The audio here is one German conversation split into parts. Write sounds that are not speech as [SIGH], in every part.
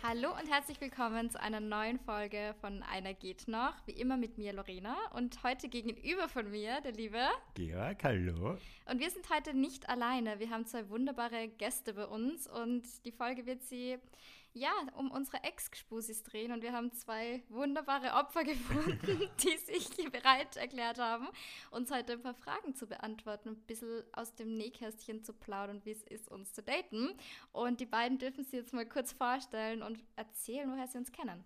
Hallo und herzlich willkommen zu einer neuen Folge von Einer geht noch. Wie immer mit mir Lorena und heute gegenüber von mir der liebe Georg, hallo. Und wir sind heute nicht alleine. Wir haben zwei wunderbare Gäste bei uns und die Folge wird sie ja, um unsere Ex-Gspusis drehen und wir haben zwei wunderbare Opfer [LAUGHS] gefunden, die sich bereit erklärt haben, uns heute ein paar Fragen zu beantworten und ein bisschen aus dem Nähkästchen zu plaudern, wie es ist, uns zu daten. Und die beiden dürfen sich jetzt mal kurz vorstellen und erzählen, woher sie uns kennen.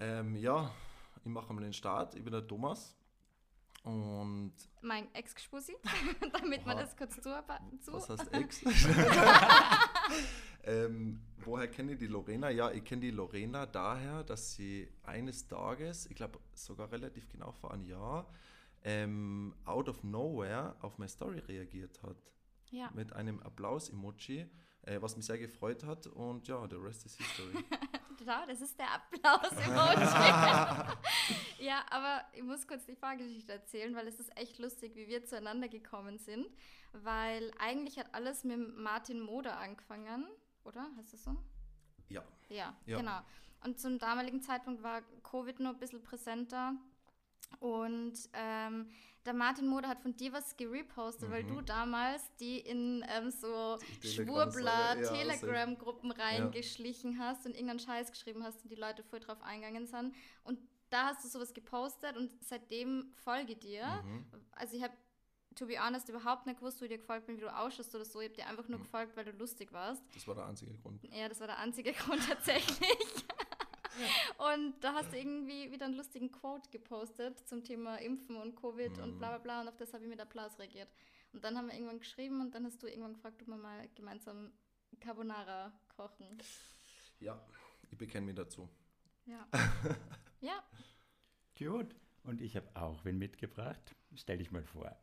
Ähm, ja, ich mache mal den Start. Ich bin der Thomas. Und. Mein Ex-Gspusi, [LAUGHS] damit man das kurz zu. Was heißt Ex? [LAUGHS] ähm, woher kenne ich die Lorena? Ja, ich kenne die Lorena daher, dass sie eines Tages, ich glaube sogar relativ genau vor einem Jahr, ähm, out of nowhere auf meine Story reagiert hat. Ja. Mit einem Applaus-Emoji, äh, was mich sehr gefreut hat. Und ja, the rest is history. [LAUGHS] Genau, das ist der Applaus-Emoji. [LAUGHS] ja, aber ich muss kurz die Vorgeschichte erzählen, weil es ist echt lustig, wie wir zueinander gekommen sind. Weil eigentlich hat alles mit Martin Moder angefangen, oder? Heißt das so? Ja. Ja, ja. genau. Und zum damaligen Zeitpunkt war Covid noch ein bisschen präsenter. Und ähm, der Martin Moder hat von dir was gerepostet, mhm. weil du damals die in ähm, so Schwurbler, ja, Telegram-Gruppen reingeschlichen ja. hast und irgendeinen Scheiß geschrieben hast und die Leute voll drauf eingegangen sind. Und da hast du sowas gepostet und seitdem folge dir. Mhm. Also ich habe, to be honest, überhaupt nicht gewusst, wie dir gefolgt bin, wie du ausschaust oder so. Ich habe dir einfach nur mhm. gefolgt, weil du lustig warst. Das war der einzige Grund. Ja, das war der einzige [LAUGHS] Grund tatsächlich. [LAUGHS] Und da hast du irgendwie wieder einen lustigen Quote gepostet zum Thema Impfen und Covid mhm. und bla bla bla. Und auf das habe ich mit Applaus reagiert. Und dann haben wir irgendwann geschrieben und dann hast du irgendwann gefragt, ob wir mal gemeinsam Carbonara kochen. Ja, ich bekenne mich dazu. Ja. [LAUGHS] ja. Gut. Und ich habe auch wen mitgebracht. Stell dich mal vor.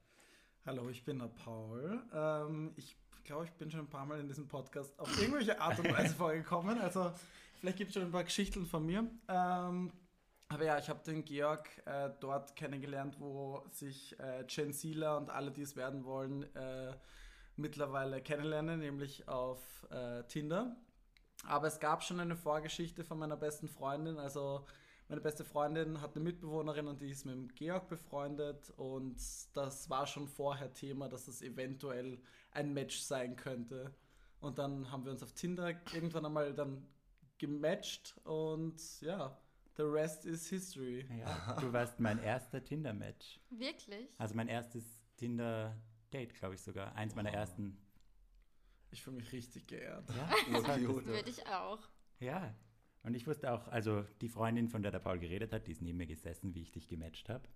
Hallo, ich bin der Paul. Ähm, ich glaube, ich bin schon ein paar Mal in diesem Podcast auf irgendwelche Art und Weise [LAUGHS] vorgekommen. Also Vielleicht gibt es schon ein paar Geschichten von mir. Ähm, aber ja, ich habe den Georg äh, dort kennengelernt, wo sich äh, Gen Zler und alle, die es werden wollen, äh, mittlerweile kennenlernen, nämlich auf äh, Tinder. Aber es gab schon eine Vorgeschichte von meiner besten Freundin. Also meine beste Freundin hat eine Mitbewohnerin und die ist mit dem Georg befreundet. Und das war schon vorher Thema, dass es eventuell ein Match sein könnte. Und dann haben wir uns auf Tinder irgendwann einmal dann gematcht und ja, the rest is history. Ja, du warst mein erster Tinder-Match. Wirklich? Also mein erstes Tinder-Date, glaube ich sogar. Eins meiner ersten. Ich fühle mich richtig geehrt. Ja, [LAUGHS] das würde ich auch. Ja, und ich wusste auch, also die Freundin, von der der Paul geredet hat, die ist neben mir gesessen, wie ich dich gematcht habe.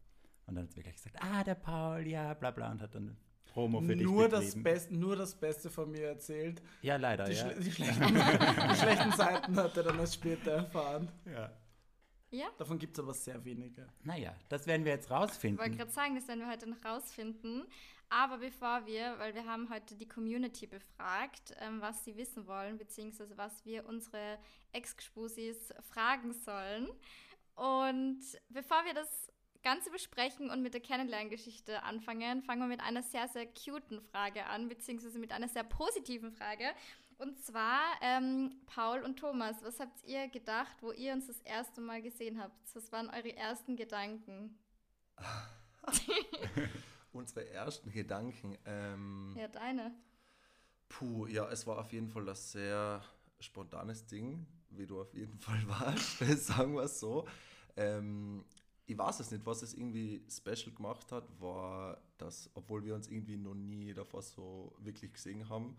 Und dann hat sie mir gleich gesagt, ah, der Paul, ja, bla bla, und hat dann Promo für nur dich das Beste, Nur das Beste von mir erzählt. Ja, leider, die, ja. Schle die, schlechten, [LAUGHS] die schlechten Seiten hat er dann erst später erfahren. Ja. Ja. Davon gibt es aber sehr wenige. Naja, das werden wir jetzt rausfinden. Ich wollte gerade sagen, das werden wir heute noch rausfinden. Aber bevor wir, weil wir haben heute die Community befragt, ähm, was sie wissen wollen, beziehungsweise was wir unsere Ex-Gspusis fragen sollen. Und bevor wir das Ganze besprechen und mit der Kennenlerngeschichte anfangen, fangen wir mit einer sehr, sehr cuten Frage an, beziehungsweise mit einer sehr positiven Frage. Und zwar, ähm, Paul und Thomas, was habt ihr gedacht, wo ihr uns das erste Mal gesehen habt? Was waren eure ersten Gedanken? [LAUGHS] Unsere ersten Gedanken. Ähm, ja, deine. Puh, ja, es war auf jeden Fall das sehr spontanes Ding, wie du auf jeden Fall [LAUGHS] warst, sagen wir es so. Ähm, ich weiß es nicht, was es irgendwie special gemacht hat, war, dass, obwohl wir uns irgendwie noch nie davor so wirklich gesehen haben,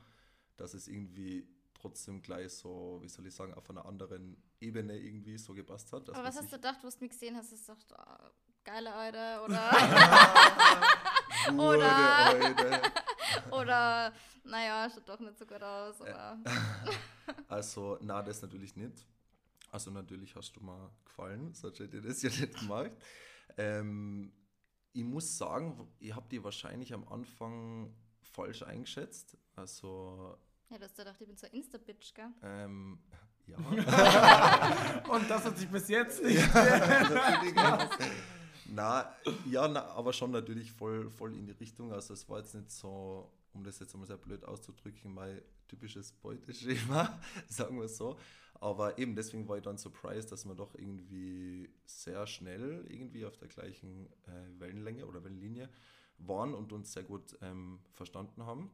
dass es irgendwie trotzdem gleich so, wie soll ich sagen, auf einer anderen Ebene irgendwie so gepasst hat. Aber was hast du gedacht, wo du mich gesehen hast? Hast du gedacht, oh, geile Eude oder. [LAUGHS] oder. [LAUGHS] oder, naja, schaut doch nicht so gut aus. Oder? [LAUGHS] also, na, das natürlich nicht. Also natürlich hast du mal gefallen, sonst hätte ich das ja nicht gemacht. Ähm, ich muss sagen, ich habe die wahrscheinlich am Anfang falsch eingeschätzt. Also. Ja, du hast gedacht, ich bin so Insta-Bitch, gell? Ähm, ja. [LAUGHS] Und das hat sich bis jetzt nicht. ja, [LAUGHS] na, ja, na, aber schon natürlich voll, voll in die Richtung. Also es war jetzt nicht so, um das jetzt einmal sehr blöd auszudrücken, mein typisches Beuteschema, [LAUGHS] sagen wir so. aber eben deswegen war ich dann surprised, dass wir doch irgendwie sehr schnell irgendwie auf der gleichen äh, Wellenlänge oder Wellenlinie waren und uns sehr gut ähm, verstanden haben.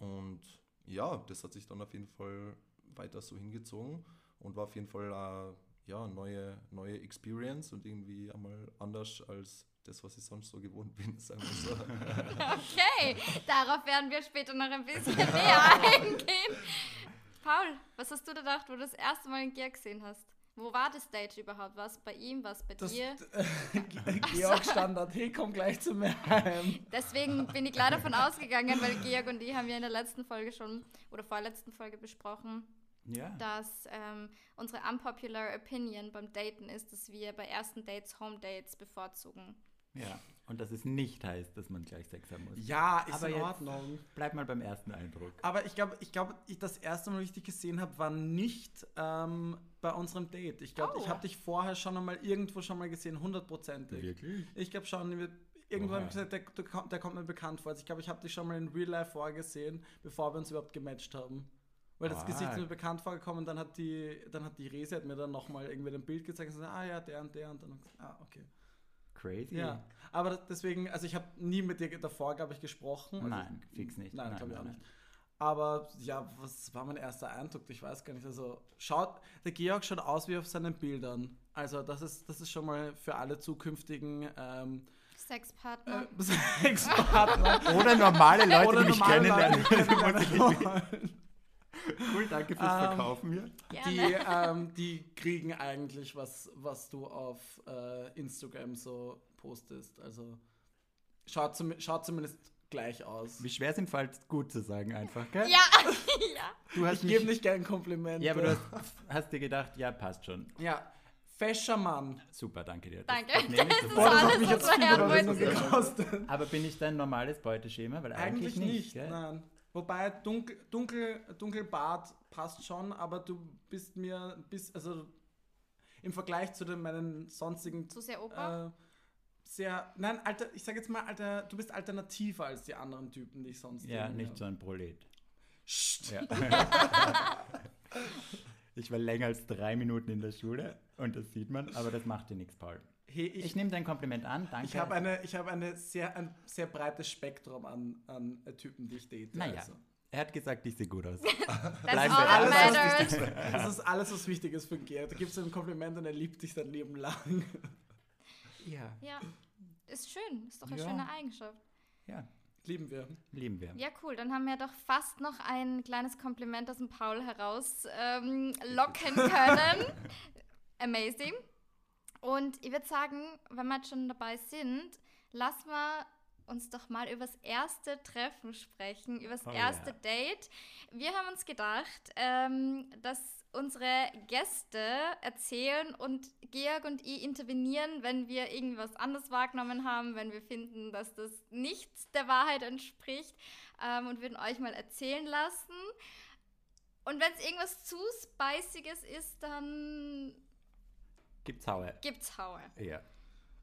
Und ja, das hat sich dann auf jeden Fall weiter so hingezogen und war auf jeden Fall äh, ja, neue, neue Experience und irgendwie einmal anders als das, was ich sonst so gewohnt bin, [LAUGHS] sagen wir so. Okay, darauf werden wir später noch ein bisschen [LAUGHS] näher eingehen. Paul, was hast du da gedacht, wo du das erste Mal in Georg gesehen hast? Wo war das Date überhaupt? Was bei ihm, was bei Das, dir? [LAUGHS] Georg Standard, hey, komm gleich zu mir heim. Deswegen bin ich klar davon ausgegangen, weil Georg und ich haben ja in der letzten Folge schon oder vorletzten Folge besprochen, Ja. dass ähm, unsere unpopular Opinion beim Daten ist, dass wir bei ersten Dates Home Dates bevorzugen. Ja. Und dass es nicht heißt, dass man gleich Sex haben muss. Ja, ist Aber in Ordnung. Bleib mal beim ersten Eindruck. Aber ich glaube, ich glaube, ich das erste Mal, wie ich dich gesehen habe, war nicht ähm, bei unserem Date. Ich glaube, Oh. ich habe dich vorher schon einmal irgendwo schon mal gesehen, hundertprozentig. Wirklich? Ich glaube schon, irgendwann habe ich gesagt, der, der, kommt- der kommt mir bekannt vor. Also ich glaube, ich habe dich schon mal in Real Life vorgesehen, bevor wir uns überhaupt gematcht haben. Weil das Ah. Gesicht ist mir bekannt vorgekommen, dann hat die, dann hat die Rese hat mir dann nochmal irgendwie ein Bild gezeigt und gesagt, ah ja, der und der und dann gesagt, ah, okay. Crazy? Ja. Aber deswegen, also ich habe nie mit dir davor, glaube ich, gesprochen. Also, Nein, fix nicht. Nein, Nein, glaube ich auch nicht. Aber ja, was war mein erster Eindruck? Ich weiß gar nicht. Also schaut, der Georg schaut aus wie auf seinen Bildern. Also das ist, das ist schon mal für alle zukünftigen ähm, Sexpartner. äh, [LAUGHS] Sexpartner Oder normale Leute, oder die mich normale kennenlernen. Leute, die kennenlernen. [LAUGHS] [LAUGHS] [LAUGHS] cool, danke fürs Ähm, Verkaufen hier. Die, [LAUGHS] ähm, die kriegen eigentlich, was, was du auf äh, Instagram so postest. Also schaut, zum, schaut zumindest gleich aus. Wie schwer es im Fall gut zu sagen einfach, gell? ja, [LAUGHS] ja. Du hast Ich gebe nicht gern Komplimente. Ja, aber du hast, hast dir gedacht, ja, passt schon. Ja, fescher Mann. Super, danke dir. Das- Danke. Das Das sofort. ist das hat alles, mich jetzt viel gekostet. Aber bin ich dein normales Beuteschema? Weil eigentlich, Eigentlich nicht, gell? nein. Wobei dunkel, dunkel, dunkelbart passt schon, aber du bist mir bis, also im Vergleich zu den, meinen sonstigen Zu sehr Opa? äh, sehr, nein, alter, ich sage jetzt mal, alter, du bist alternativer als die anderen Typen, die ich sonst Ja, nicht so ein Prolet. Psst. Ja. [LAUGHS] ich war länger als drei Minuten in der Schule und das sieht man, aber das macht dir nichts, Paul. Hey, Ich, ich, nehme dein Kompliment an, danke. ich habe eine, ich habe eine sehr, ein sehr breites Spektrum an, an Typen, die ich date. Naja, also. er hat gesagt, ich sehe gut aus. [LAUGHS] That's Bleiben all alles, was matters. Das ist alles, was wichtig ist für einen Gerd. Du gibst ihm ein Kompliment und er liebt dich sein Leben lang. Ja. Ja, ist schön. Ist doch eine Ja. schöne Eigenschaft. Ja, Lieben wir. lieben wir. Ja, cool. Dann haben wir doch fast noch ein kleines Kompliment aus dem Paul heraus ähm, locken [LAUGHS] können. Amazing. Und ich würde sagen, wenn wir jetzt schon dabei sind, lassen wir uns doch mal über das erste Treffen sprechen, über das Oh erste ja. Date. Wir haben uns gedacht, ähm, dass unsere Gäste erzählen und Georg und ich intervenieren, wenn wir irgendwas anderes wahrgenommen haben, wenn wir finden, dass das nicht der Wahrheit entspricht ähm, und würden euch mal erzählen lassen. Und wenn es irgendwas zu Spiciges ist, dann Gibt's Haue. gibt's Haue. Ja.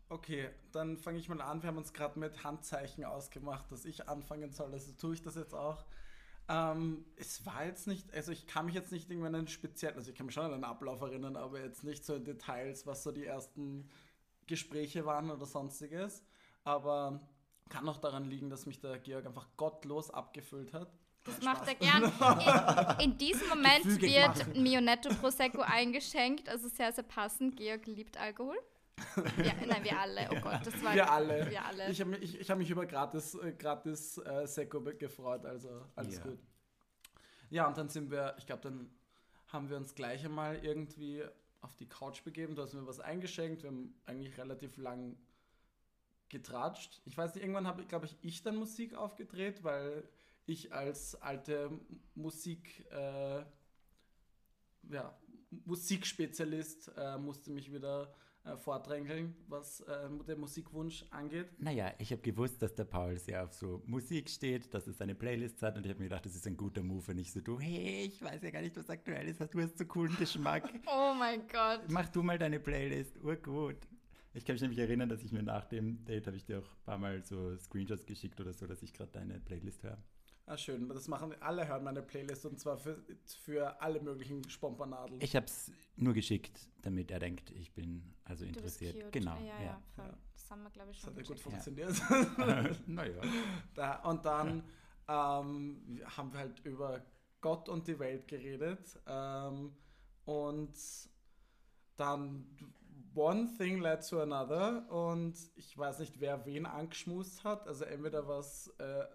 Okay, dann fange ich mal an. Wir haben uns gerade mit Handzeichen ausgemacht, dass ich anfangen soll. Also tue ich das jetzt auch. Ähm, es war jetzt nicht, also ich kann mich jetzt nicht irgendwie an einen speziellen, also ich kann mich schon an einen Ablauf erinnern, aber jetzt nicht so in Details, was so die ersten Gespräche waren oder sonstiges. Aber kann auch daran liegen, dass mich der Georg einfach gottlos abgefüllt hat. Das macht er gern. In, in diesem [LAUGHS] Moment Gefügig wird machen. ein Mionetto Prosecco eingeschenkt, also sehr, sehr passend. Georg liebt Alkohol. Ja, [LAUGHS] nein, wir alle. Oh Gott, das war Wir alle. Wir alle. Ich habe mich, ich, ich hab mich über gratis, äh, gratis äh, Sekko gefreut, also alles Ja. gut. Ja, und dann sind wir, ich glaube, dann haben wir uns gleich einmal irgendwie auf die Couch begeben. Du hast mir was eingeschenkt. Wir haben eigentlich relativ lang getratscht. Ich weiß nicht, irgendwann habe ich, glaube ich, ich dann Musik aufgedreht, weil ich als alte Musik, äh, ja, Musikspezialist äh, musste mich wieder äh, vordrängeln, was äh, den Musikwunsch angeht. Naja, ich habe gewusst, dass der Paul sehr auf so Musik steht, dass es seine Playlists hat und ich habe mir gedacht, das ist ein guter Move, wenn ich so du, hey, ich weiß ja gar nicht, was aktuell ist, du hast so coolen Geschmack. [LAUGHS] oh mein Gott. Mach du mal deine Playlist, urgut. Ich kann mich nämlich erinnern, dass ich mir nach dem Date, habe ich dir auch ein paar Mal so Screenshots geschickt oder so, dass ich gerade deine Playlist höre. Ah, schön. Das machen alle hören meine Playlist und zwar für, für alle möglichen Spompanadeln. Ich habe es nur geschickt, damit er denkt, ich bin also Du bist interessiert. cute. Genau, Ja, ja, ja. Ja. Das haben wir, glaube ich, Das schon hat ja gut funktioniert. naja. [LAUGHS] da, und dann ähm, haben wir halt über Gott und die Welt geredet. Ähm, und dann one thing led to another. Und ich weiß nicht, wer wen angeschmust hat. Also entweder was äh,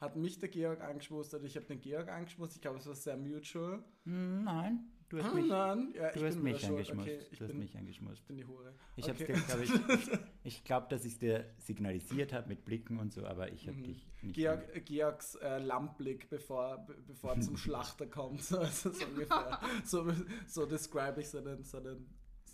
hat mich der Georg angeschmust oder ich habe den Georg angeschmust. Ich glaube, es war sehr mutual. Hm, Nein, du hast Ah, mich, nein. Ja, du ich hast mich angeschmust. Okay, ich du hast bin, mich angeschmust. ich bin die Hure. Ich Okay. glaube ich, [LAUGHS] ich glaube, dass ich es dir signalisiert habe mit Blicken und so, aber ich habe Mhm. dich nicht. Georg, Georgs äh, Lampblick, bevor, be- bevor er zum [LAUGHS] Schlachter kommt. [LAUGHS] Also so ungefähr. So, so describe ich seinen, seinen,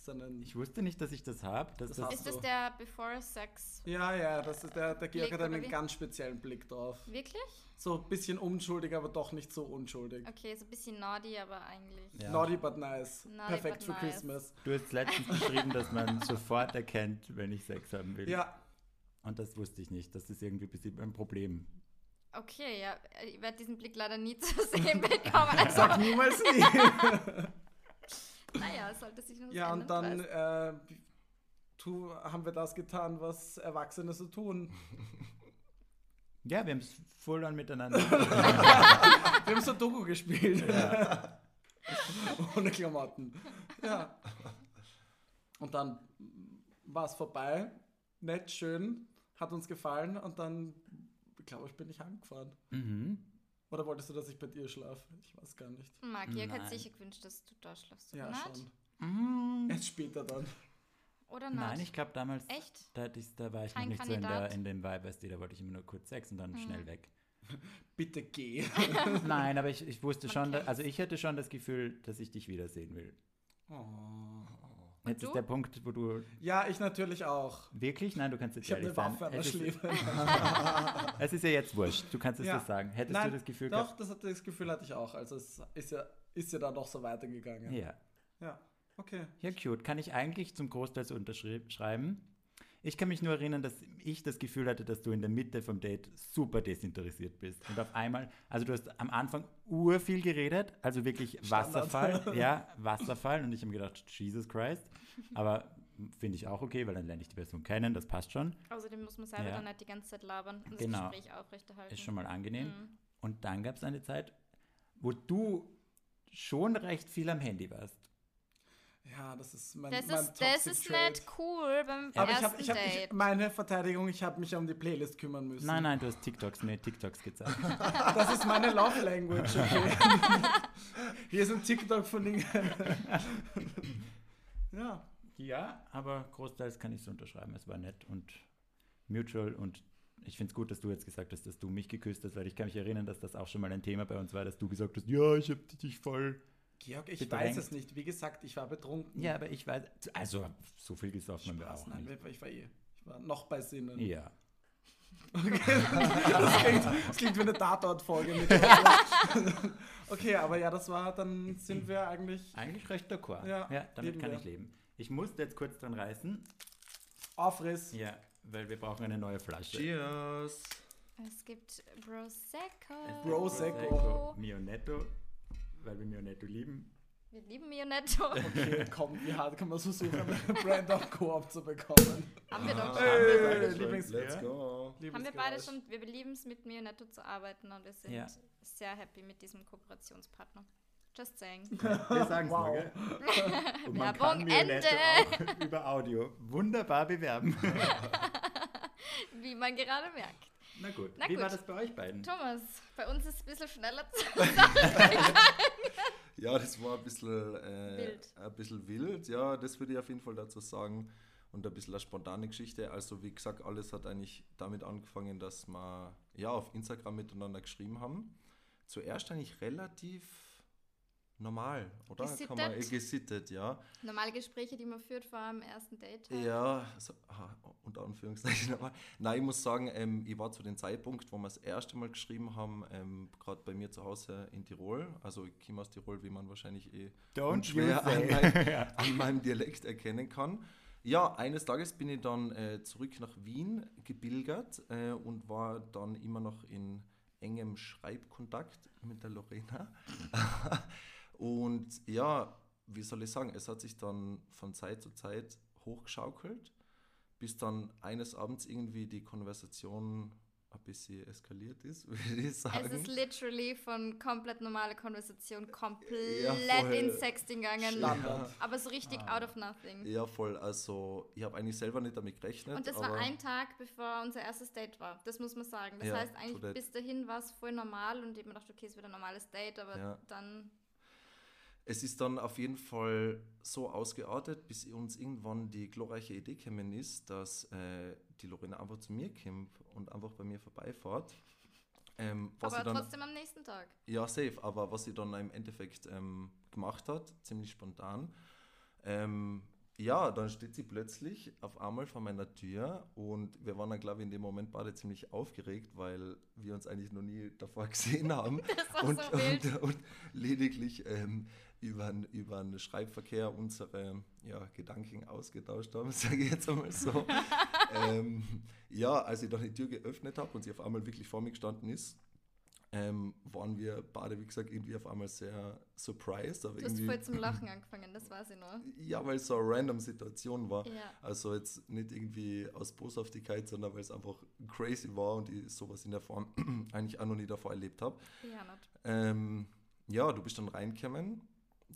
seinen. Ich wusste nicht, dass ich das habe. Das das Ist das der Before Sex? ja, ja, das ist der, der Georg hat einen wie? ganz speziellen Blick drauf. Wirklich? So ein bisschen unschuldig, aber doch nicht so unschuldig. Okay, so ein bisschen naughty, aber eigentlich. Ja. Naughty but nice. Naughty Perfekt but für nice. Christmas. Du hast letztens geschrieben, dass man [LAUGHS] sofort erkennt, wenn ich Sex haben will. Ja, Und das wusste ich nicht. Das ist irgendwie ein bisschen ein Problem. Okay, ja, ich werde diesen Blick leider nie zu sehen bekommen. Also, sag niemals nie. [LAUGHS] [LAUGHS] naja, es sollte sich noch ja, und dann äh, tu, haben wir das getan, was Erwachsene so tun. [LAUGHS] Ja, wir haben es voll an miteinander. [LAUGHS] Wir haben so Doku gespielt. [LAUGHS] Ohne Klamotten. Ja. Und dann war es vorbei. Nett, schön, hat uns gefallen und dann, glaube ich, bin ich heimgefahren. mhm. Oder wolltest du, dass ich bei dir schlafe? Ich weiß gar nicht. Nein. hätte sicher gewünscht, dass du da schläfst, oder Ja, nicht? schon. Mhm. Erst später dann. Oder nicht? Nein, ich glaube damals, Echt? da, hatte ich, da war ich Kein noch nicht so in, der, Kandidat? in dem Vibe, weißt du, da wollte ich immer nur kurz Sex und dann Mhm. schnell weg. [LAUGHS] Bitte geh. [LAUGHS] Nein, aber ich, ich wusste Man schon, da, also ich hatte schon das Gefühl, dass ich dich wiedersehen will. Oh. Jetzt du? ist der Punkt, wo du Ja, ich natürlich auch. wirklich, nein, du kannst jetzt Ich ehrlich eine sein. Der es, ist, Schläfe. [LAUGHS] es ist ja jetzt wurscht, du kannst es Ja. sagen. Hättest Nein, du das Gefühl Doch, gehabt? das, hat, das Gefühl hatte ich auch. Also es ist ja, ist ja dann noch so weitergegangen. Ja. Ja, okay. Ja, cute. Kann ich eigentlich zum Großteil so unterschreiben. Ich kann mich nur erinnern, dass ich das Gefühl hatte, dass du in der Mitte vom Date super desinteressiert bist. Und auf einmal, also du hast am Anfang urviel geredet, also wirklich Standard. Wasserfall. [LAUGHS] ja, Wasserfall. Und ich habe gedacht, Jesus Christ. Aber finde ich auch okay, weil dann lerne ich die Person kennen, das passt schon. Außerdem muss man selber Ja. dann nicht die ganze Zeit labern und das Genau. Gespräch aufrechterhalten. Ist schon mal angenehm. Mhm. Und dann gab es eine Zeit, wo du schon recht viel am Handy warst. Ja, das ist mein, Das mein ist, das ist nicht cool beim Aber ich ersten habe, ich hab, ich, Date. meine Verteidigung, ich habe mich um die Playlist kümmern müssen. Nein, nein, du hast TikToks, mir TikToks gezeigt. [LAUGHS] Das ist meine Love Language, okay. [LAUGHS] Hier ist ein TikTok von Dingen. [LAUGHS] ja. Ja, aber großteils kann ich es unterschreiben. Es war nett und mutual und ich finde es gut, dass du jetzt gesagt hast, dass du mich geküsst hast, weil ich kann mich erinnern, dass das auch schon mal ein Thema bei uns war, dass du gesagt hast, ja, ich habe dich voll. Georg, ich Bedrängt. weiß es nicht. Wie gesagt, ich war betrunken. Ja, aber ich weiß, also so viel gesoffen haben wir auch nein, nicht. ich war eh. Ich war noch bei Sinnen. Ja. [LAUGHS] Das, klingt, das klingt wie eine Tatort-Folge. mit- [LAUGHS] okay, aber ja, das war, dann sind wir eigentlich Eigentlich recht d'accord. Ja, ja damit kann wir. ich leben. Ich musste jetzt kurz dran reißen. Aufriss. Ja, weil wir brauchen eine neue Flasche. Cheers. Es gibt Prosecco. Prosecco. Mionetto, weil wir Mionetto lieben. Wir lieben Mionetto. Okay, [LAUGHS] komm, wie hart kann man so suchen, eine [LAUGHS] Brand of Coop zu bekommen? Haben wir doch Hey, schon. beide schon. Lieblings Let's go. Haben wir beide schon. Wir lieben es, mit Mionetto zu arbeiten und wir sind Ja. sehr happy mit diesem Kooperationspartner. Just saying. [LAUGHS] Wir sagen es Wow. nur, gell? Und man Werbung, kann Ende. auch über Audio wunderbar bewerben. Wie man gerade merkt. Na gut. Na Wie gut. war das bei euch beiden? Thomas, bei uns ist es ein bisschen schneller [LAUGHS] zu Ja, das war ein bisschen, äh, Wild. ein bisschen wild. Ja, das würde ich auf jeden Fall dazu sagen. Und ein bisschen eine spontane Geschichte. Also, wie gesagt, alles hat eigentlich damit angefangen, dass wir ja, auf Instagram miteinander geschrieben haben. Zuerst eigentlich relativ normal, oder? Kann man, äh, Gesittet. gesittet, ja. Normale Gespräche, die man führt vor einem ersten Date. halt. Ja, so, ah, unter Anführungszeichen. [LAUGHS] Aber nein, ich muss sagen, ähm, ich war zu dem Zeitpunkt, wo wir das erste Mal geschrieben haben, ähm, gerade bei mir zu Hause in Tirol. Also ich komme aus Tirol, wie man wahrscheinlich eh Don't say. an, mein, [LAUGHS] an meinem Dialekt erkennen kann. Ja, eines Tages bin ich dann äh, zurück nach Wien gebilgert äh, und war dann immer noch in engem Schreibkontakt mit der Lorena. [LAUGHS] und ja, wie soll ich sagen, es hat sich dann von Zeit zu Zeit hochgeschaukelt, bis dann eines Abends irgendwie die Konversation ein bisschen eskaliert ist, [LAUGHS] würde ich sagen. Es ist literally von komplett normale Konversation komplett Ja, in Sexting gegangen. Standard. Aber so richtig Ah. out of nothing. Ja, voll. Also, ich habe eigentlich selber nicht damit gerechnet. Und das aber war ein Tag, bevor unser erstes Date war. Das muss man sagen. Das Ja, heißt, eigentlich bis dahin war es voll normal und ich hab mir gedacht, okay, es wird ein normales Date, aber Ja. dann. Es ist dann auf jeden Fall so ausgeartet, bis uns irgendwann die glorreiche Idee gekommen ist, dass äh, die Lorena einfach zu mir kommt und einfach bei mir vorbeifährt. Ähm, aber dann, trotzdem am nächsten Tag. Ja, safe. Aber was sie dann im Endeffekt ähm, gemacht hat, ziemlich spontan, ähm, ja, dann steht sie plötzlich auf einmal vor meiner Tür und wir waren dann, glaube ich, in dem Moment beide ziemlich aufgeregt, weil wir uns eigentlich noch nie davor [LAUGHS] gesehen haben und, so und, und lediglich ähm, über, über einen Schreibverkehr unsere ja, Gedanken ausgetauscht haben, [LAUGHS] sage ich jetzt einmal so. [LAUGHS] ähm, ja, als ich dann die Tür geöffnet habe und sie auf einmal wirklich vor mir gestanden ist, ähm, waren wir beide, wie gesagt, irgendwie auf einmal sehr surprised. Aber Du hast voll zum Lachen angefangen, das weiß ich noch. ja, weil es so eine random Situation war. Ja. Also jetzt nicht irgendwie aus Boshaftigkeit, sondern weil es einfach crazy war und ich sowas in der Form [CLEARS THROAT] eigentlich auch noch nie davor erlebt habe. Ja, nicht. Ähm, ja, du bist dann reingekommen.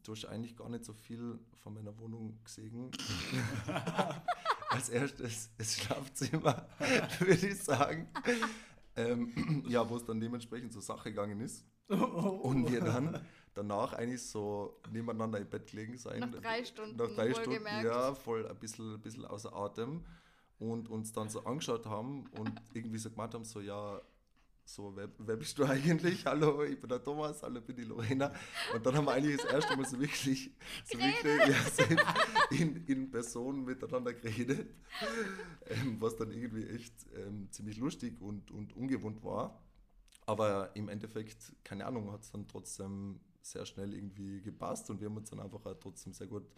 Du hast eigentlich gar nicht so viel von meiner Wohnung gesehen. [LAUGHS] [LAUGHS] Als erstes das Schlafzimmer, [LAUGHS] würde ich sagen. Ähm, [CLEARS THROAT] ja, wo es dann dementsprechend zur Sache gegangen ist. [LAUGHS] Und wir dann danach eigentlich so nebeneinander im Bett gelegen sein. Nach drei Stunden, Nach drei Stunden, ja, voll ein bisschen, ein bisschen außer Atem. Und uns dann so angeschaut haben und irgendwie so gemeint haben, so, ja, so, wer, wer bist du eigentlich? [LAUGHS] Hallo, ich bin der Thomas, hallo, ich bin die Lorena. Und dann haben wir eigentlich das erste Mal so wirklich, so wirklich ja, so in, in, Person miteinander geredet, ähm, was dann irgendwie echt ähm, ziemlich lustig und, und ungewohnt war. Aber im Endeffekt, keine Ahnung, hat es dann trotzdem sehr schnell irgendwie gepasst und wir haben uns dann einfach trotzdem sehr gut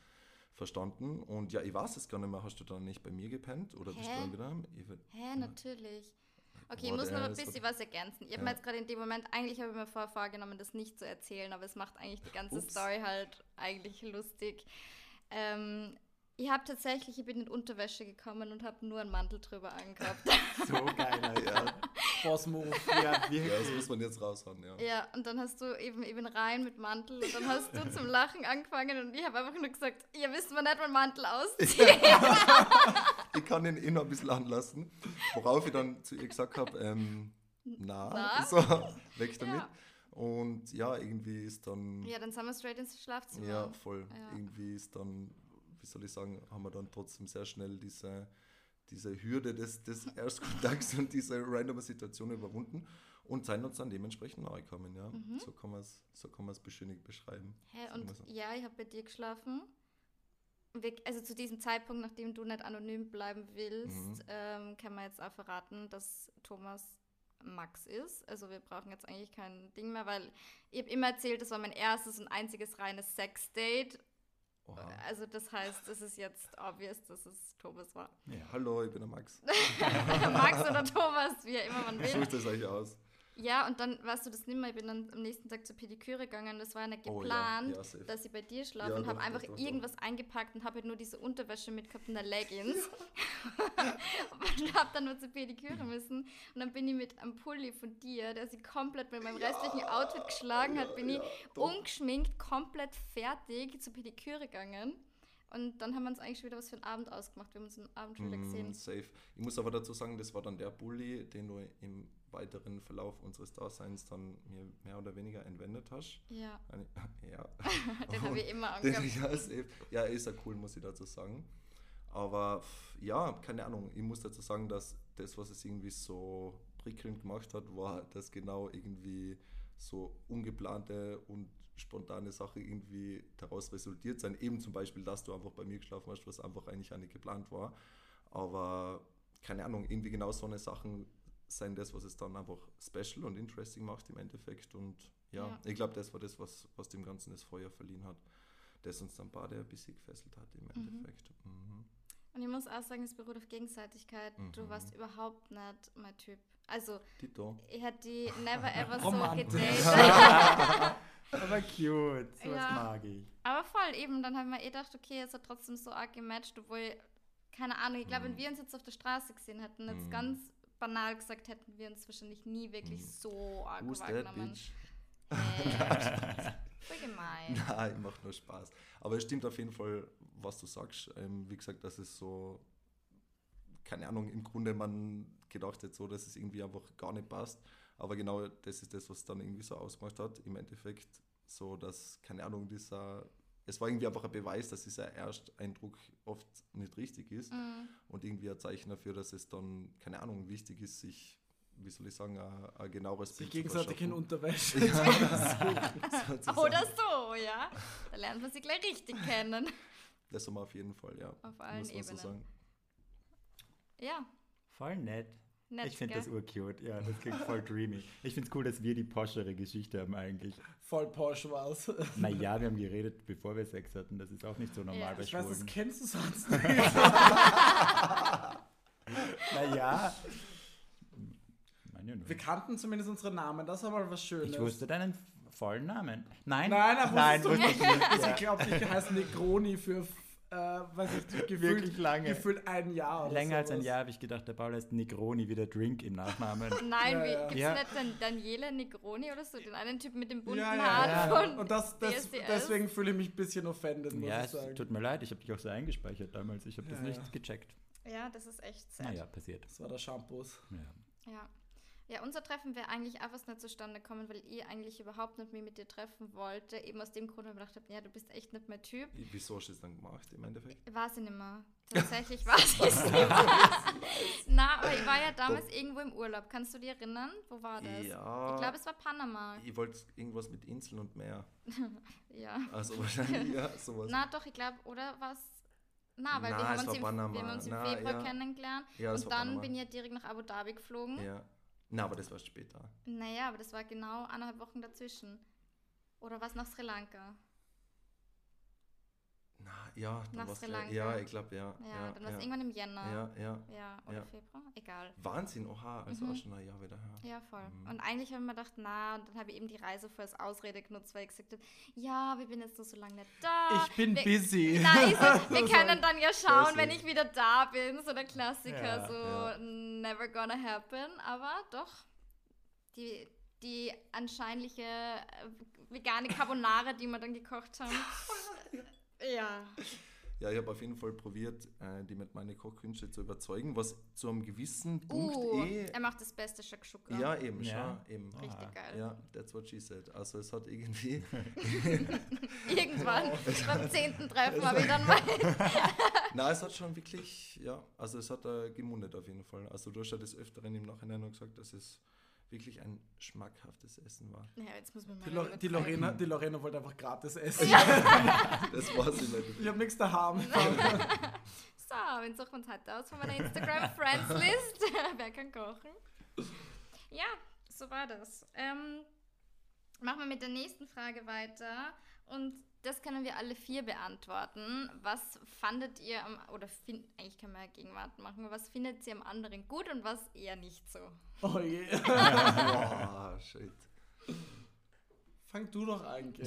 verstanden. Und ja, ich weiß es gar nicht mehr, hast du dann nicht bei mir gepennt oder bist du Hä? dann wieder? Ich, Hä, natürlich. Okay, ich muss noch ein bisschen was ergänzen. Ich habe Ja. mir jetzt gerade in dem Moment, eigentlich habe ich mir vorher vorgenommen, das nicht zu erzählen, aber es macht eigentlich die ganze Ups. Story halt eigentlich lustig. Ähm, ich habe tatsächlich, ich bin in Unterwäsche gekommen und habe nur einen Mantel drüber angehabt. [LAUGHS] So geiler, ja. Boss Move. Ja, ja, das muss man jetzt raushauen, ja. ja, und dann hast du eben, eben rein mit Mantel und dann hast du zum Lachen angefangen und ich habe einfach nur gesagt, ihr wisst mal nicht, meinen Mantel [LAUGHS] ausziehen. [LAUGHS] [LAUGHS] Ich kann ihn eh noch ein bisschen anlassen. Worauf ich dann zu ihr gesagt habe, ähm, na, Na? so, [LAUGHS] weg damit. Ja. Und ja, irgendwie ist dann, ja, dann sind wir straight ins Schlafzimmer. ja, voll, Ja. irgendwie ist dann, wie soll ich sagen, haben wir dann trotzdem sehr schnell diese, diese Hürde des, des [LAUGHS] Erstkontakts und diese random Situation überwunden und sind uns dann dementsprechend nahe gekommen, ja. Mhm. So kann man es so kann beschönigt beschreiben. Hä, und so. ja, ich habe bei dir geschlafen. Also zu diesem Zeitpunkt, nachdem du nicht anonym bleiben willst, Mhm. ähm, kann man jetzt auch verraten, dass Thomas Max ist. Also wir brauchen jetzt eigentlich kein Ding mehr, weil ich habe immer erzählt, das war mein erstes und einziges reines Sex-Date. Oha. Also das heißt, es ist jetzt obvious, dass es Thomas war. Ja. Hallo, ich bin der Max. [LAUGHS] Max oder Thomas, wie er immer man will. Sucht es euch aus. Ja, und dann weißt du das nimmer. Ich bin dann am nächsten Tag zur Pediküre gegangen. Das war nicht Oh ja, geplant, ja, dass ich bei dir schlafe Ja, und habe doch, einfach doch, doch, doch. irgendwas eingepackt und habe halt nur diese Unterwäsche mitgehabt und eine Leggings. [LAUGHS] und habe dann nur zur Pediküre müssen. Und dann bin ich mit einem Pulli von dir, der sich komplett mit meinem restlichen Outfit geschlagen hat, bin ich doch. ungeschminkt, komplett fertig zur Pediküre gegangen. Und dann haben wir uns eigentlich schon wieder was für einen Abend ausgemacht. Wir haben uns am Abend schon wieder Mm, gesehen. safe. Ich muss aber dazu sagen, das war dann der Bulli, den du im weiteren Verlauf unseres Daseins dann mir mehr oder weniger entwendet hast. Ja, [LAUGHS] Ja. [LAUGHS] den habe ich immer [LAUGHS] angehabt. ja, safe. ja, ist ja cool, muss ich dazu sagen. Aber ja, keine Ahnung. Ich muss dazu sagen, dass das, was es irgendwie so prickelnd gemacht hat, war, dass genau irgendwie so ungeplante und spontane Sache irgendwie daraus resultiert sein. Eben zum Beispiel, dass du einfach bei mir geschlafen hast, was einfach eigentlich auch nicht geplant war. Aber keine Ahnung, irgendwie genau so eine Sachen sein das, was es dann einfach special und interesting macht im Endeffekt. Und ja, Ja. ich glaube, das war das, was, was dem Ganzen das Feuer verliehen hat, das uns dann beide ein bisschen gefesselt hat im Endeffekt. Mhm. Und ich muss auch sagen, es beruht auf Gegenseitigkeit. Du Mhm. warst überhaupt nicht mein Typ. Also, Tito. ich hätte die never [LAUGHS] ever so Romantisch. gedatet. [LAUGHS] Aber cute, sowas Ja. mag ich. Aber voll, eben, dann haben wir eh gedacht, okay, es hat trotzdem so arg gematcht, obwohl, keine Ahnung, ich glaube, wenn Mhm. wir uns jetzt auf der Straße gesehen hätten, jetzt Mhm. ganz banal gesagt, hätten wir uns wahrscheinlich nie wirklich Mhm. so arg Who's wahrgenommen. Hey, [LAUGHS] voll gemein. Nein, macht nur Spaß. Aber es stimmt auf jeden Fall, was du sagst. Ähm, wie gesagt, dass es so, keine Ahnung, im Grunde man gedacht hat, so, dass es irgendwie einfach gar nicht passt. Aber genau das ist das, was dann irgendwie so ausgemacht hat. Im Endeffekt so, dass, keine Ahnung, dieser, es war irgendwie einfach ein Beweis, dass dieser Ersteindruck oft nicht richtig ist. Mhm. Und irgendwie ein Zeichen dafür, dass es dann, keine Ahnung, wichtig ist, sich, wie soll ich sagen, ein, ein genaueres Bild zu gegenseitig in. Unterwäsche. [LAUGHS] Ja, [LAUGHS] sozusagen. Oder so, ja. Da lernt man sich gleich richtig kennen. Das haben wir auf jeden Fall, ja. Auf allen so Ebenen. sagen. Ja, Voll nett. Nett, ich finde das urcute. Ja, das klingt voll [LAUGHS] dreamy. Ich finde es cool, dass wir die poschere Geschichte haben eigentlich. Voll Porsche war's. Naja, wir haben geredet, bevor wir Sex hatten. Das ist auch nicht so normal Ja. bei Ich weiß, das kennst du sonst [LAUGHS] nicht. Naja. Wir kannten zumindest unsere Namen, das ist aber was Schönes. Ich wusste deinen vollen Namen. Nein, Nein, aber Nein wusstest du wusste ich nicht. Ich glaube, ich heiße Negroni für, äh, weiß ich, [LAUGHS] gefühlt, Wirklich lange. gefühlt ein Jahr oder Länger als ein sowas. Jahr habe ich gedacht, der Paul heißt Negroni wie der Drink im Nachnamen. [LAUGHS] Nein, Ja, wie, ja. gibt's Ja. nicht den Daniele Negroni oder so, den einen Typen mit dem bunten Ja, ja, Haar ja. von Und das, das, deswegen fühle ich mich ein bisschen offended, muss ja, ich es sagen. tut mir leid, ich habe dich auch so eingespeichert damals. Ich habe das nicht ja. gecheckt. Ja, das ist echt sad. Naja, passiert. Das war der Shampoos. Ja. Ja. Ja, unser Treffen wäre eigentlich fast nicht zustande gekommen, weil ich eigentlich überhaupt nicht mehr mit dir treffen wollte. Eben aus dem Grund, weil ich gedacht habe, ja, du bist echt nicht mein Typ. Wieso hast du es dann gemacht im Endeffekt? Weiß ich nicht mehr. Tatsächlich weiß [LAUGHS] ich es nicht mehr. Na, aber ich war ja damals irgendwo im Urlaub. Kannst du dich erinnern? Wo war das? Ja. Ich glaube, es war Panama. Ich wollte irgendwas mit Inseln und Meer. [LAUGHS] Ja. Also wahrscheinlich, ja, [LAUGHS] sowas. Na doch, ich glaube, oder was? Na, weil wir Na, haben uns, war im, wir haben uns im Februar ja. kennengelernt. ja, das und war dann Panama. bin ich ja direkt nach Abu Dhabi geflogen. Ja. Na, aber das war später. Naja, aber das war genau eineinhalb Wochen dazwischen. Oder was nach Sri Lanka? Na, ja, dann gleich- Lanka. Ja, ich glaube, ja. Ja, ja, dann war es ja. irgendwann im Jänner. Ja, ja. Ja, oder Ja. Februar? Egal. Wahnsinn, oha, also Mhm. auch schon ein Jahr wieder her. Ja, voll. Mhm. Und eigentlich habe ich mir gedacht, na, und dann habe ich eben die Reise voll als Ausrede genutzt, weil ich gesagt habe, ja, wir bin jetzt noch so lange nicht da. Ich bin wir, busy. Nein, ich so, wir [LAUGHS] können war- dann ja schauen, wenn ich wieder da bin. So der Klassiker, so never gonna happen. Aber doch, die, die anscheinliche äh, vegane Carbonara, die wir dann gekocht haben. [LAUGHS] ja. Ja, ich habe auf jeden Fall probiert, äh, die mit meinen Kochkünste zu überzeugen, was zu einem gewissen Punkt Uh, eh. er macht das beste Shakshuka. Ja, eben, Ja. schon, eben. Richtig Aha. geil. Ja, that's what she said. Also es hat irgendwie. [LAUGHS] Irgendwann [LAUGHS] beim zehnten Treffen habe ich dann [LAUGHS] mal. Na, es hat schon wirklich, ja, also es hat äh, gemundet auf jeden Fall. Also du hast ja des Öfteren im Nachhinein noch gesagt, dass es wirklich ein schmackhaftes Essen war. Ja, jetzt muss man mal Die, Lo die, Lorena, die Lorena wollte einfach gratis essen. [LAUGHS] Das war sie nicht. Ich habe nichts daheim. [LAUGHS] So, wen suchen wir uns heute aus von meiner Instagram-Friends-List? [LAUGHS] Wer kann kochen? Ja, so war das. Ähm, machen wir mit der nächsten Frage weiter. Und das können wir alle vier beantworten. Was fandet ihr am, oder find, eigentlich können wir ja Gegenwart machen, was findet ihr am anderen gut und was eher nicht so? Oh je. [LAUGHS] Boah, shit. Fang du doch an. [LAUGHS]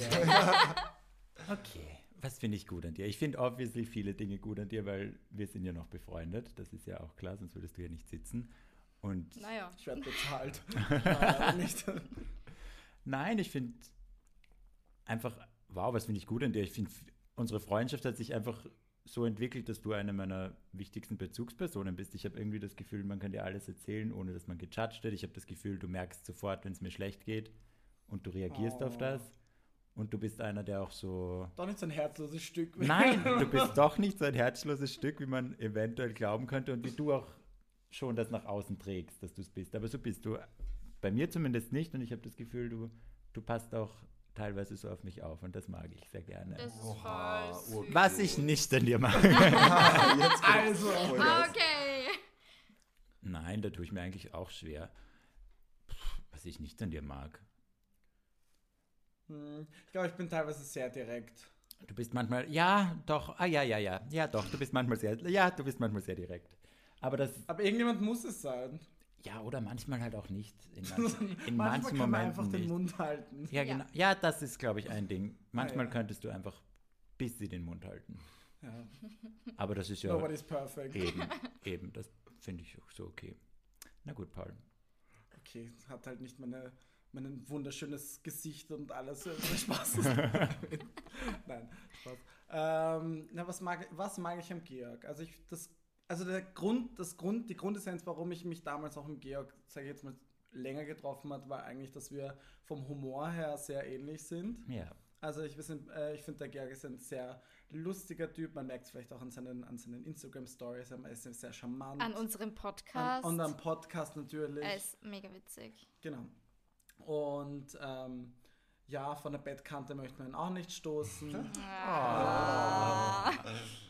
Okay. Was finde ich gut an dir? Ich finde obviously viele Dinge gut an dir, weil wir sind ja noch befreundet. Das ist ja auch klar, sonst würdest du ja nicht sitzen. Und Naja. Ich werde bezahlt. [LAUGHS] Nicht. Nein, ich finde einfach, wow, was finde ich gut an dir? Ich finde, unsere Freundschaft hat sich einfach so entwickelt, dass du eine meiner wichtigsten Bezugspersonen bist. Ich habe irgendwie das Gefühl, man kann dir alles erzählen, ohne dass man gejudged wird. Ich habe das Gefühl, du merkst sofort, wenn es mir schlecht geht und du reagierst auf Oh. das. Und du bist einer, der auch so. Doch nicht so ein herzloses Stück. [LAUGHS] Nein, du bist doch nicht so ein herzloses Stück, wie man eventuell glauben könnte und wie du auch schon das nach außen trägst, dass du es bist. Aber so bist du bei mir zumindest nicht und ich habe das Gefühl, du, du passt auch teilweise so auf mich auf und das mag ich sehr gerne. Das ist Oha, voll süß. Was ich nicht an dir mag. [LAUGHS] Jetzt Also. Okay. Nein, da tue ich mir eigentlich auch schwer. Pff, Was ich nicht an dir mag. Hm, Ich glaube, ich bin teilweise sehr direkt. Du bist manchmal, ja, doch, ah ja, ja, ja, ja, doch, du bist manchmal sehr, ja, du bist manchmal sehr direkt. Aber das, Aber irgendjemand muss es sein. Ja, oder manchmal halt auch nicht. In [LAUGHS] manchen, in Manchmal manchen kann man Momenten einfach den nicht. Mund halten. Ja, Ja. genau. Ja, das ist, glaube ich, ein Ding. Manchmal ja. könntest du einfach bis sie den Mund halten. Ja. Aber das ist ja Nobody's perfect. eben, [LAUGHS] eben, das finde ich auch so okay. Na gut, Paul. Okay, hat halt nicht meine, mein wunderschönes Gesicht und alles. äh, Spaß. [LAUGHS] Nein, Spaß. Ähm, na, was, mag, was mag ich am Georg? Also ich das, also der Grund, das Grund, die Grundessenz, warum ich mich damals auch im Georg, sage ich jetzt mal, länger getroffen hat, war eigentlich, dass wir vom Humor her sehr ähnlich sind. Ja. Also ich, äh, ich finde, der Georg ist ein sehr lustiger Typ. Man merkt es vielleicht auch an seinen, an seinen Instagram-Stories. Er ist sehr charmant. An unserem Podcast. An, und am Podcast natürlich. er ist mega witzig. Genau. Und ähm, ja, von der Bettkante möchte man ihn auch nicht stoßen. Ah. [LAUGHS]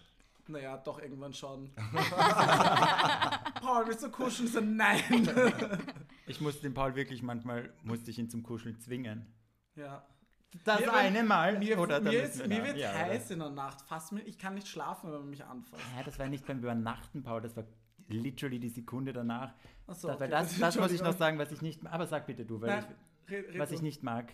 naja, doch irgendwann schon. [LAUGHS] [LAUGHS] Paul, willst du kuscheln? So, nein. [LAUGHS] Ich musste den Paul wirklich manchmal, musste ich ihn zum Kuscheln zwingen. ja. Das Mir- eine Mal. Mir, oder mir, ist, wir mir wird ja, oder? heiß in der Nacht. Fast mir, ich kann nicht schlafen, wenn man mich anfasst. Ja, das war nicht beim Übernachten, Paul, das war literally die Sekunde danach. Das, weil okay, das, das muss ich noch sagen, was ich nicht, aber sag bitte du, weil Nein, ich, red, red was ich nicht mag,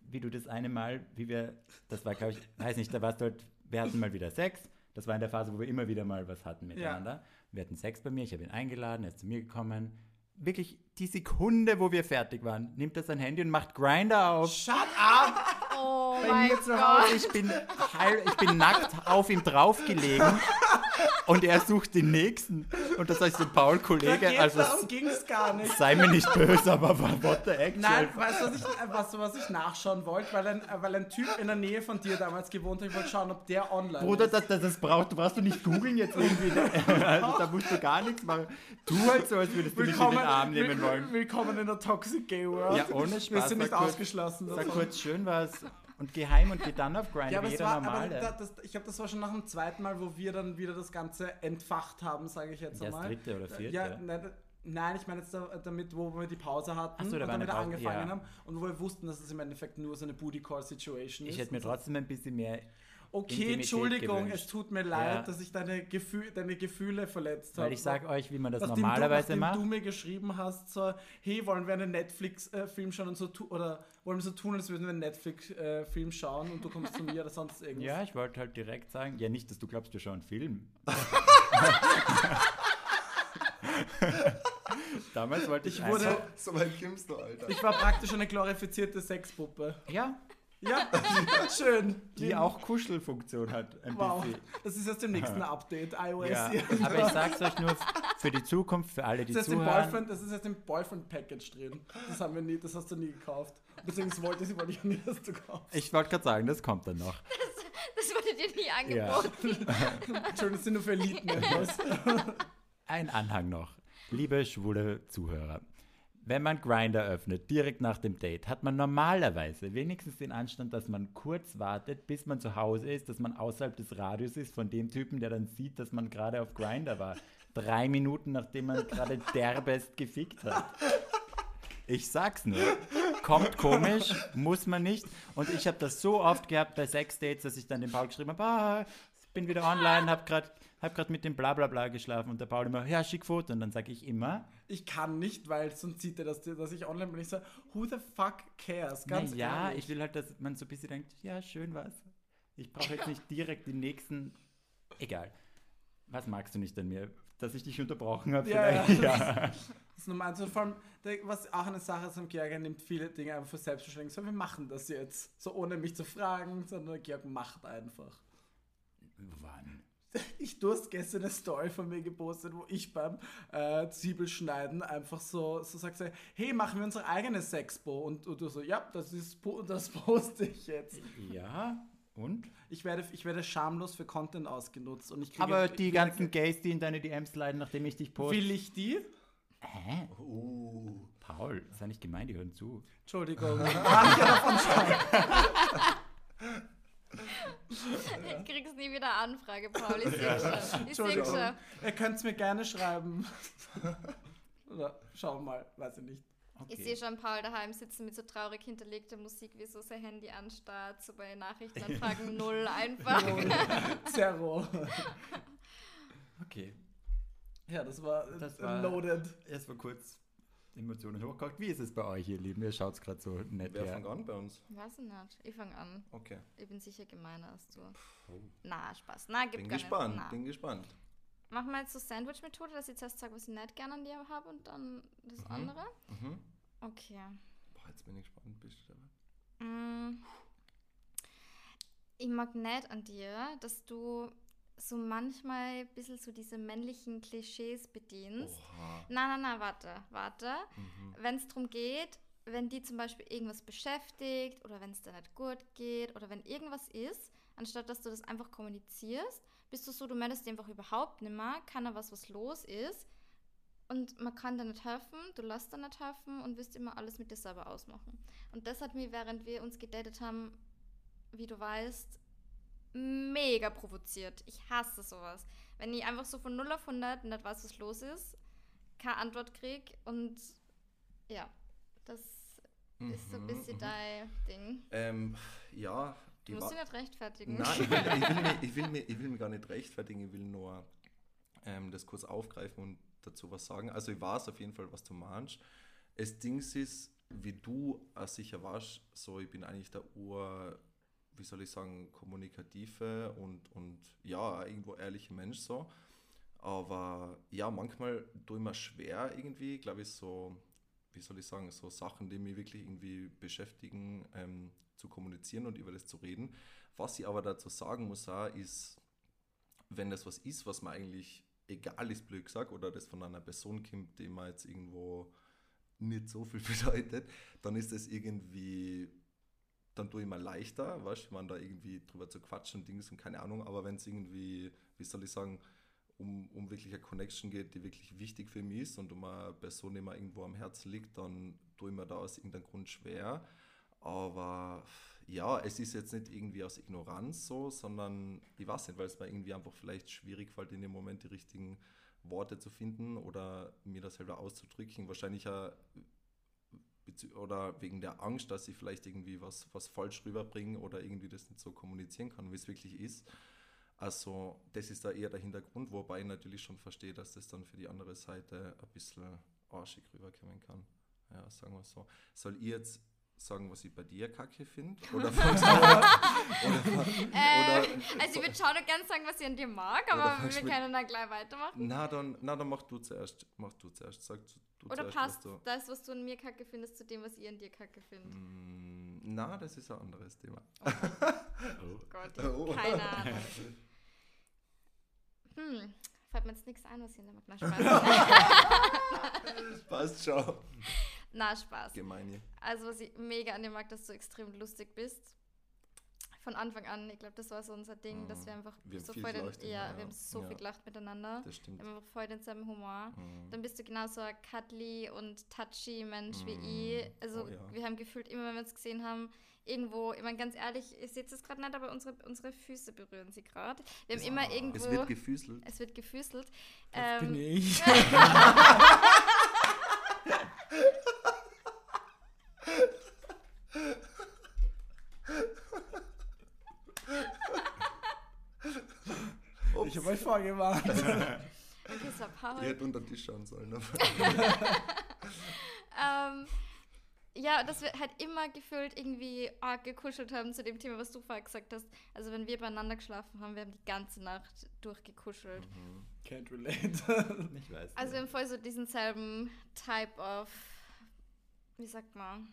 wie du das eine Mal, wie wir, das war glaube ich, weiß nicht, da warst du halt, wir hatten mal wieder Sex, das war in der Phase, wo wir immer wieder mal was hatten miteinander. Wir hatten Sex bei mir, ich habe ihn eingeladen, er ist zu mir gekommen. Wirklich die Sekunde, wo wir fertig waren, nimmt er sein Handy und macht Grinder auf. Shut up! [LAUGHS] Oh bei mein mir zu Gott. Hause. Ich bin, heil, ich bin nackt auf ihm draufgelegen [LAUGHS] und er sucht den nächsten. Und das heißt, so Paul, Kollege, also darum ging es gar nicht. [LAUGHS] sei mir nicht böse, aber what the actual. Nein, weißt du, was ich, äh, was, was ich nachschauen wollte? Weil ein, äh, weil ein Typ in der Nähe von dir damals gewohnt hat. Ich wollte schauen, ob der online Bruder, ist. das, das, das brauchst, du brauchst du nicht googeln jetzt irgendwie. [LAUGHS] Also da musst du gar nichts machen. Tu halt so, als würdest du mich in den Arm nehmen wollen. willkommen in der Toxic Gay World. Ja, ohne Spaß. Wir sind nicht ausgeschlossen. Sag kurz schön was und geh heim und geh dann auf Grind, Ja, wie jeder war, Normale. da, das, ich glaube, das war schon nach dem zweiten Mal, wo wir dann wieder das Ganze entfacht haben, sage ich jetzt Ja, das einmal. dritte oder vierte. Ja, nein, nein, ich meine jetzt da, damit, wo wir die Pause hatten so, und dann wieder Pause, angefangen ja. haben und wo wir wussten, dass es im Endeffekt nur so eine Booty Call Situation ist. ich hätte mir trotzdem ein bisschen mehr Okay, Intimität Entschuldigung, gewünscht. es tut mir leid, Ja. dass ich deine, Gefühl, deine Gefühle verletzt habe. Weil ich sag euch, wie man das Nachdem normalerweise du, macht. du mir geschrieben hast, so, hey, wollen wir einen Netflix-Film schauen und so oder wollen wir so tun, als würden wir einen Netflix-Film schauen und du kommst zu mir oder sonst [LAUGHS] irgendwas. Ja, ich wollte halt direkt sagen, ja nicht, dass du glaubst, wir schauen einen Film. [LAUGHS] Damals wollte ich, Ich wurde- einfach- So weit kommst du, Alter. Ich war praktisch eine glorifizierte Sexpuppe. ja, [LAUGHS] Ja, schön. die auch Kuschelfunktion hat, ein Wow, bisschen. das ist erst im nächsten Update, iOS. Ja, aber ich sag's euch nur für die Zukunft, für alle, die Das ist, jetzt im zuhören. Boyfriend, das ist jetzt im Boyfriend-Package drin. Das haben wir nie, das hast du nie gekauft. Beziehungsweise wollte ich, wollte ich nie, dass du kaufst. Ich wollte gerade sagen, das kommt dann noch. Das wurde dir nie Ja. angeboten. Entschuldigung, das sind nur für Eliten-Members. [LAUGHS] Ein Anhang noch. Liebe schwule Zuhörer, wenn man Grinder öffnet, direkt nach dem Date, hat man normalerweise wenigstens den Anstand, dass man kurz wartet, bis man zu Hause ist, dass man außerhalb des Radius ist von dem Typen, der dann sieht, dass man gerade auf Grinder war. Drei Minuten, nachdem man gerade derbest gefickt hat. Ich sag's nur. Kommt komisch, muss man nicht. Und ich habe das so oft gehabt bei Sexdates, dass ich dann dem Paul geschrieben habe, ah, ich bin wieder online, hab gerade hab grad mit dem Blablabla geschlafen und der Paul immer, ja, schick Foto. Und dann sage ich immer, Ich kann nicht, weil sonst sieht er, dass, dass ich online bin. Ich sage, who the fuck cares? Ganz ja, ich will halt, dass man so ein bisschen denkt, ja, schön was. Ich brauche jetzt nicht direkt die nächsten, egal. Was magst du nicht an mir? Dass ich dich unterbrochen habe Ja, vielleicht? ja. Ja. Das ist normal. Also vor allem, was auch eine Sache ist, Georg nimmt viele Dinge einfach für selbstverständlich. So, wir machen das jetzt. So ohne mich zu fragen, sondern der Georg macht einfach. Wann? Ich, du hast gestern eine Story von mir gepostet, wo ich beim äh, Zwiebelschneiden einfach so, so sagst, hey, machen wir unsere eigene Sexpo. Und, und du so, ja, das, ist, das poste ich jetzt. Ja, und? Ich werde, ich werde schamlos für Content ausgenutzt. Und ich kriege, Aber ich die kriege- ganzen Gays, die in deine DMs leiden, nachdem ich dich poste. Will ich die? Hä? Uh, Paul, sei nicht gemein, die hören zu. Entschuldigung. [LAUGHS] Manche davon schreiben. [LAUGHS] Wieder Anfrage, Paul. Ich sehe schon. Ich sehe schon. Ihr könnt es mir gerne schreiben. [LAUGHS] Oder schauen wir mal, weiß ich nicht. Ich sehe schon Paul daheim sitzen mit so traurig hinterlegter Musik, wie so sein Handy anstarrt, so bei Nachrichtenanfragen [LAUGHS] null einfach. [LAUGHS] Zero. Okay. Ja, das war, Das äh, war- loaded. Erst mal kurz Emotionen hochgekocht. Wie ist es bei euch, ihr Lieben? Ihr schaut es gerade so nett Wer her. fängt an bei uns? Weiß ich nicht. Ich fange an. Okay. Ich bin sicher gemeiner als du. Oh. Na, Spaß. Na, gibt Bin gar gespannt, nicht. Na. bin gespannt. Machen wir jetzt so Sandwich-Methode, dass ich zuerst sage, was ich nicht gerne an dir habe und dann das Mhm. andere? Mhm. Okay. Boah, jetzt bin ich gespannt. Bist du dabei? Mm. Ich mag nicht an dir, dass du so manchmal ein bisschen so diese männlichen Klischees bedienst. Oha. Nein, nein, nein, warte, warte. Mhm. Wenn es darum geht, wenn die zum Beispiel irgendwas beschäftigt oder wenn es dir nicht gut geht oder wenn irgendwas ist, anstatt dass du das einfach kommunizierst, bist du so, du meldest dir einfach überhaupt nicht mehr, keiner weiß, was los ist und man kann dir nicht helfen, du lässt dir nicht helfen und wirst immer alles mit dir selber ausmachen. Und das hat mich, während wir uns gedatet haben, wie du weißt, mega provoziert. Ich hasse sowas. Wenn ich einfach so von 0 auf 100 nicht weiß, was los ist, keine Antwort krieg und ja, das ist so ein Mhm, bisschen mhm. dein Ding. Ähm, ja. Du ich musst dich nicht rechtfertigen. Nein, ich will, ich, will mich, [LAUGHS] ich, will mich, ich will mich gar nicht rechtfertigen, ich will nur ähm, das kurz aufgreifen und dazu was sagen. Also ich weiß auf jeden Fall, was du meinst. Das Ding ist, wie du sicher warst, so ich bin eigentlich der Ur, wie soll ich sagen, kommunikative und, und ja, irgendwo ehrliche Mensch so. Aber ja, manchmal tue ich mir schwer irgendwie, glaube ich, so, wie soll ich sagen, so Sachen, die mich wirklich irgendwie beschäftigen, ähm, zu kommunizieren und über das zu reden. Was ich aber dazu sagen muss, auch, ist, wenn das was ist, was mir eigentlich egal ist, blöd gesagt, oder das von einer Person kommt, die mir jetzt irgendwo nicht so viel [LAUGHS] bedeutet, dann ist das irgendwie, dann tue ich mir leichter, weißt du, wenn da irgendwie drüber zu quatschen und Dings und keine Ahnung, aber wenn es irgendwie, wie soll ich sagen, um, um wirklich eine Connection geht, die wirklich wichtig für mich ist und um eine Person, die mir irgendwo am Herzen liegt, dann tue ich mir da aus irgendeinem Grund schwer. Aber ja, es ist jetzt nicht irgendwie aus Ignoranz so, sondern ich weiß nicht, weil es mir irgendwie einfach vielleicht schwierig fällt, in dem Moment die richtigen Worte zu finden oder mir das selber auszudrücken. Wahrscheinlich auch bezü- oder wegen der Angst, dass ich vielleicht irgendwie was, was falsch rüberbringe oder irgendwie das nicht so kommunizieren kann, wie es wirklich ist. Also das ist da eher der Hintergrund, wobei ich natürlich schon verstehe, dass das dann für die andere Seite ein bisschen arschig rüberkommen kann. Ja, sagen wir so. Soll ich jetzt sagen, was ich bei dir kacke finde? Oder [LAUGHS] an? Oder, Äh, oder, also ich würde schon gerne sagen, was ich an dir mag, Oder aber wir können dann gleich weitermachen. na, dann, na, dann mach du zuerst. Mach du zuerst. Sag du, Oder passt du. das, was du an mir kacke findest, zu dem, was ich an dir kacke finde? Mm, Na, das ist ein anderes Thema. Oh. [LAUGHS] Gott, ich Oh. keine Ahnung. [LAUGHS] Hm, fällt mir jetzt nichts ein, was dir mag. Na, Spaß. Passt schon. Na, Spaß. Gemeine. Also, was ich mega an dir mag, dass du extrem lustig bist. Von Anfang an, ich glaube, das war so unser Ding, dass Mhm. wir einfach Wir so viel voll den, ja, ja. wir haben so Ja. viel gelacht miteinander. Das stimmt. Wir haben einfach voll denselben Humor. Mm. Dann bist du genauso ein cuddly und touchy Mensch wie Mm, ich. Also oh ja. wir haben gefühlt immer, wenn wir uns gesehen haben, irgendwo, ich meine ganz ehrlich, ich sehe es gerade nicht, aber unsere, unsere Füße berühren sie gerade. Wir haben immer irgendwo, Es wird gefüßelt. es wird gefüßelt. Das bin Ähm, [LAUGHS] [LAUGHS] ich. Ich habe euch vorgewarnt. [LAUGHS] okay, Paul. Ihr hättet unter den Tisch schauen sollen. aber- [LAUGHS] [LAUGHS] Ähm, ja, dass wir halt immer gefühlt irgendwie arg gekuschelt haben zu dem Thema, was du vorher gesagt hast. Also wenn wir beieinander geschlafen haben, wir haben die ganze Nacht durchgekuschelt. Mhm. Can't relate. Ich weiß. Also wir haben voll so diesen selben Type of, wie sagt man?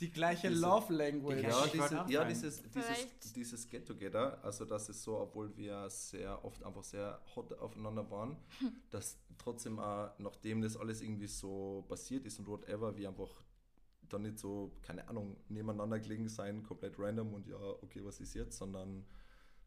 Die gleiche Diese- Love Language. Ja, diese, ja dieses, dieses, dieses Get-Together, also dass es so, obwohl wir sehr oft einfach sehr hot aufeinander waren, dass trotzdem auch, nachdem das alles irgendwie so passiert ist und whatever, wir einfach dann nicht so, keine Ahnung, nebeneinander gelegen sein, komplett random und ja, okay, was ist jetzt, sondern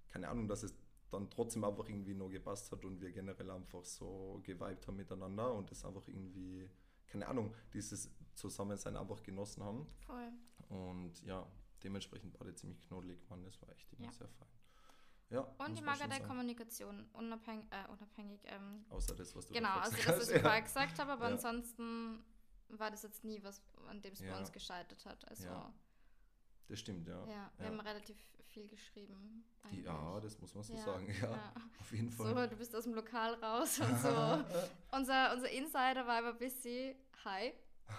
keine Ahnung, dass es dann trotzdem einfach irgendwie noch gepasst hat und wir generell einfach so geweibt haben miteinander und es einfach irgendwie, keine Ahnung, dieses Zusammensein einfach genossen haben. Voll. Und ja, dementsprechend war der ziemlich knoddelig, Mann. Das war echt immer Ja. sehr fein. Ja, Und muss ich man mag schon auch deine sagen. Kommunikation, unabhängig, äh, unabhängig, ähm, Außer das, was du genau, also gesagt das, was ich ja. vorher gesagt habe, aber Ja. ansonsten war das jetzt nie was, an dem es bei uns gescheitert hat. Also. Das stimmt, ja. ja, wir haben relativ viel geschrieben. eigentlich. Ja, das muss man so sagen. Ja, auf jeden So, Fall. du bist aus dem Lokal raus und so. [LAUGHS] unser, unser Insider war aber bisschen high.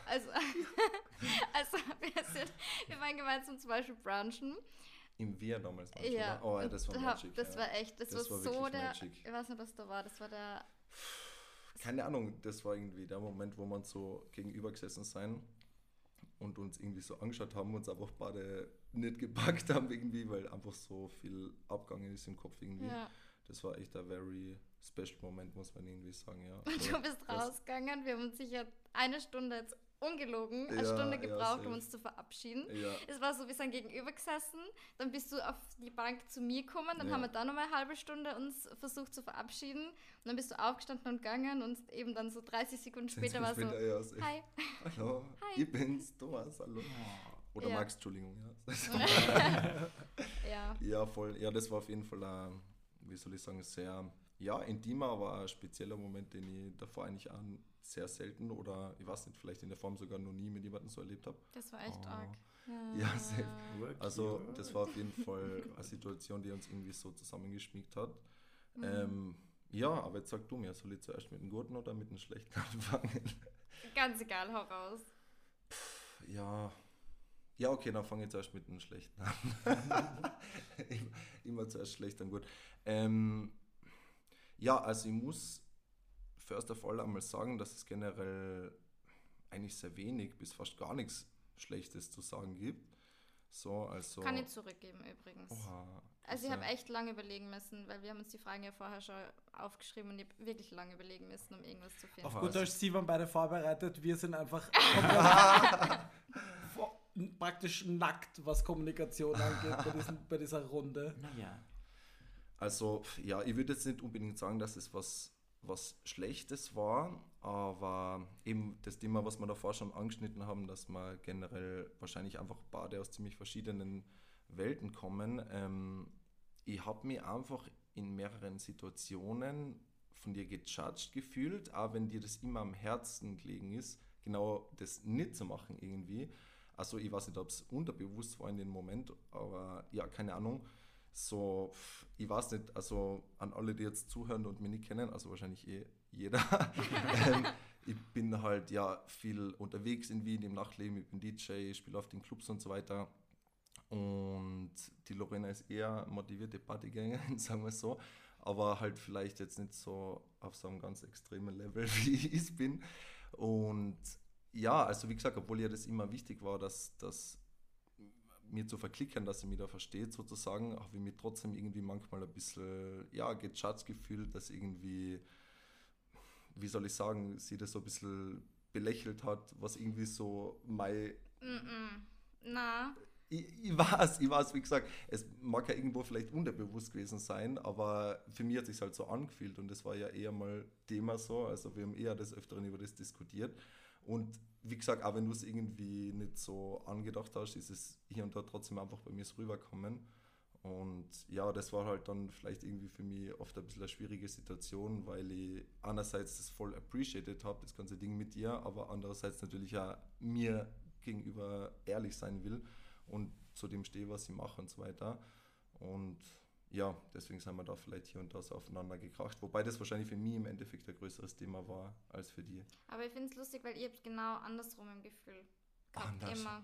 Also, [LAUGHS] also wir, sind, wir waren gemeinsam zum Beispiel brunchen. Im Wir damals, du, Ja? Oh, das war Magic. Das ja. war echt, das, Das war, war so der, Magic. ich weiß nicht, was da war, das war der, Keine Ahnung, das war irgendwie der Moment, wo man so gegenüber gesessen sein und uns irgendwie so angeschaut haben, uns einfach beide nicht gepackt haben irgendwie, weil einfach so viel abgegangen ist im Kopf irgendwie. ja. Das war echt ein very special Moment, muss man irgendwie sagen, ja. [LAUGHS] Und du bist das- rausgegangen, wir haben uns sicher eine Stunde jetzt ungelogen, eine Ja, Stunde ja, gebraucht, um safe. uns zu verabschieden. Ja, Es war so, wir sind gegenüber gesessen, dann bist du auf die Bank zu mir gekommen, dann Ja. haben wir da nochmal eine halbe Stunde uns versucht zu verabschieden und dann bist du aufgestanden und gegangen und eben dann so 30 Sekunden später war so, ja, hi. [LAUGHS] Hallo, Hi. ich bin's, Thomas, hallo. Oder Ja. Max, Entschuldigung, ja. [LAUGHS] ja. Ja, voll. Ja, das war auf jeden Fall ein, wie soll ich sagen, sehr, ja, intimer, aber ein spezieller Moment, den ich davor eigentlich auch sehr selten oder ich weiß nicht, vielleicht in der Form sogar noch nie mit jemandem so erlebt habe. Das war echt Oh. arg. [LAUGHS] Ja, safe. Work Also, das war auf jeden Fall eine Situation, die uns irgendwie so zusammengeschmiegt hat. Mhm. Ähm, ja, aber jetzt sag du mir, soll ich zuerst mit dem Guten oder mit dem Schlechten [LAUGHS] anfangen? Ganz egal, hau raus. Ja. Ja, okay, dann fange ich zuerst mit dem Schlechten an. [LAUGHS] immer, immer zuerst schlecht, dann gut. Ähm, ja, also ich muss first of all einmal sagen, dass es generell eigentlich sehr wenig bis fast gar nichts Schlechtes zu sagen gibt. So, also. Kann ich zurückgeben übrigens. Oha, Also ich habe echt lange überlegen müssen, weil wir haben uns die Fragen ja vorher schon aufgeschrieben und ich habe wirklich lange überlegen müssen, um irgendwas zu finden. Auf gut also- Deutsch, Sie waren beide vorbereitet. Wir sind einfach [LAUGHS] [LAUGHS] praktisch nackt, was Kommunikation angeht bei, diesem, [LAUGHS] bei dieser Runde. Naja. Also, ja, ich würde jetzt nicht unbedingt sagen, dass es was, was Schlechtes war, aber eben das Thema, was wir davor schon angeschnitten haben, dass wir generell wahrscheinlich einfach beide aus ziemlich verschiedenen Welten kommen. Ähm, ich habe mich einfach in mehreren Situationen von dir gejudged gefühlt, auch wenn dir das immer am Herzen gelegen ist, genau das nicht zu machen irgendwie. Also ich weiß nicht, ob es unterbewusst war in dem Moment, aber ja, keine Ahnung. So, ich weiß nicht, also an alle, die jetzt zuhören und mich nicht kennen, also wahrscheinlich eh jeder. [LAUGHS] ähm, ich bin halt ja viel unterwegs in Wien im Nachtleben, ich bin DJ, ich spiele auf den Clubs und so weiter. Und die Lorena ist eher motivierte Partygängerin, [LAUGHS] sagen wir so, aber halt vielleicht jetzt nicht so auf so einem ganz extremen Level, [LAUGHS] wie ich es bin. Und ja, also wie gesagt, obwohl ja das immer wichtig war, dass das mir zu verklickern, dass sie mich da versteht sozusagen, habe ich mich trotzdem irgendwie manchmal ein bisschen, ja, gejudged gefühlt, dass irgendwie, wie soll ich sagen, sie das so ein bisschen belächelt hat, was irgendwie so mein Mm -mm. Na, ich, ich weiß, ich weiß, wie gesagt, es mag ja irgendwo vielleicht unterbewusst gewesen sein, aber für mich hat es sich halt so angefühlt und das war ja eher mal Thema so, also wir haben eher des Öfteren über das diskutiert und wie gesagt, auch wenn du es irgendwie nicht so angedacht hast, ist es hier und da trotzdem einfach bei mir so rüberkommen und ja, das war halt dann vielleicht irgendwie für mich oft ein bisschen eine schwierige Situation, weil ich einerseits das voll appreciated habe, das ganze Ding mit dir, aber andererseits natürlich auch mir gegenüber ehrlich sein will und zu dem stehe, was ich mache und so weiter. Und ja, deswegen sind wir da vielleicht hier und da so aufeinander gekracht. Wobei das wahrscheinlich für mich im Endeffekt ein größeres Thema war als für die. aber ich finde es lustig, weil ihr habt genau andersrum im Gefühl gehabt, Anders? immer.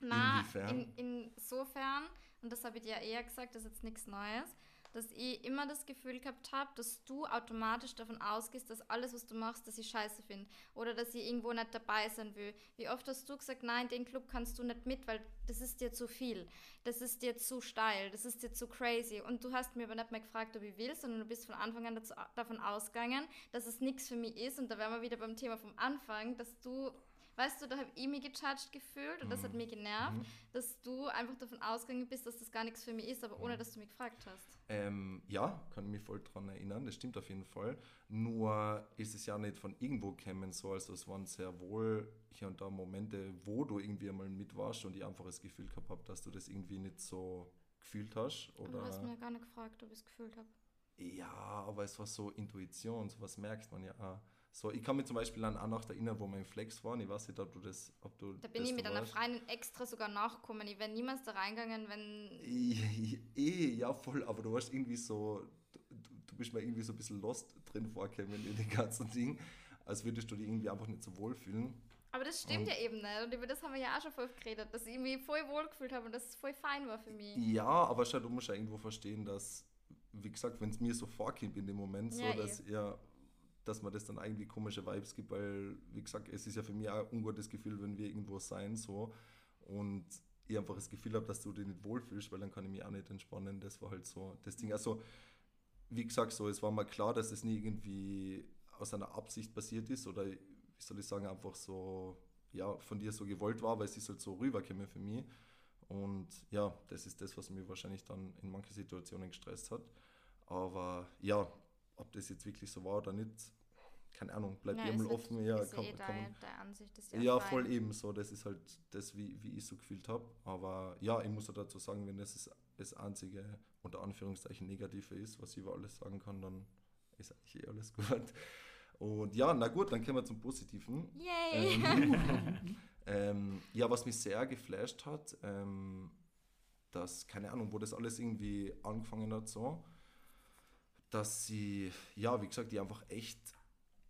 Na, Inwiefern? in, insofern, und das habe ich dir ja eher gesagt, das ist jetzt nichts Neues, dass ich immer das Gefühl gehabt habe, dass du automatisch davon ausgehst, dass alles, was du machst, dass ich scheiße finde oder dass ich irgendwo nicht dabei sein will. Wie oft hast du gesagt, nein, den Club kannst du nicht mit, weil das ist dir zu viel, das ist dir zu steil, das ist dir zu crazy. Und du hast mir aber nicht mehr gefragt, ob ich will, sondern du bist von Anfang an dazu, davon ausgegangen, dass es nichts für mich ist. Und da wären wir wieder beim Thema vom Anfang, dass du Weißt du, da habe ich mich gejudged gefühlt und das hat mich genervt, Mhm. dass du einfach davon ausgegangen bist, dass das gar nichts für mich ist, aber ohne, dass du mich gefragt hast. Ähm, ja, kann ich mich voll dran erinnern, das stimmt auf jeden Fall. Nur ist es ja nicht von irgendwo gekommen so, also es waren sehr wohl hier und da Momente, wo du irgendwie einmal mit warst und ich einfach das Gefühl gehabt habe, dass du das irgendwie nicht so gefühlt hast. Aber du hast Oder mir ja gar nicht gefragt, ob ich es gefühlt habe. ja, aber es war so Intuition, sowas merkt man ja auch. So, ich kann mich zum Beispiel an eine Nacht erinnern, wo wir im Flex waren. Ich weiß nicht, ob du das, ob du Da bin ich mit einer. Freundin extra sogar nachgekommen. Ich wäre niemals da reingegangen, wenn. Eh, [LAUGHS] eh, ja, voll, aber du warst irgendwie so, du, du bist mir irgendwie so ein bisschen lost drin vorgekommen in den ganzen Ding, als würdest du dich irgendwie einfach nicht so wohlfühlen. Aber das stimmt Und- ja eben nicht. Und über das haben wir ja auch schon voll geredet, dass ich mich voll wohl gefühlt habe und dass es voll fein war für mich. Ja, aber schau, du musst ja irgendwo verstehen, dass, wie gesagt, wenn es mir so vorkommt in dem Moment, so, Ja, eh. dass, ja, dass man das dann irgendwie komische Vibes gibt, weil, wie gesagt, es ist ja für mich auch ein ungutes Gefühl, wenn wir irgendwo sein, so, und ich einfach das Gefühl habe, dass du dich nicht wohlfühlst, weil dann kann ich mich auch nicht entspannen. Das war halt so das Ding. Also, wie gesagt, so, es war mal klar, dass es nie irgendwie aus einer Absicht passiert ist oder, wie soll ich sagen, einfach so, ja, von dir so gewollt war, weil es ist halt so rübergekommen für mich. Und ja, das ist das, was mich wahrscheinlich dann in manchen Situationen gestresst hat. Aber ja, ob das jetzt wirklich so war oder nicht, keine Ahnung, bleibt Ja, mal halt- offen. Ja, kann, eh kann, deine Ansicht. Ist ja, voll eben so. Das ist halt das, wie, wie ich so gefühlt habe. Aber ja, ich muss ja dazu sagen, wenn das das- das einzige, unter Anführungszeichen, Negative ist, was ich über alles sagen kann, dann ist eigentlich eh alles [LAUGHS] gut. Und ja, na gut, dann kommen wir zum Positiven. Yay! Ähm, [LAUGHS] ähm, ja, was mich sehr geflasht hat, ähm, dass, keine Ahnung, wo das alles irgendwie angefangen hat, so, dass sie, ja, wie gesagt, die einfach echt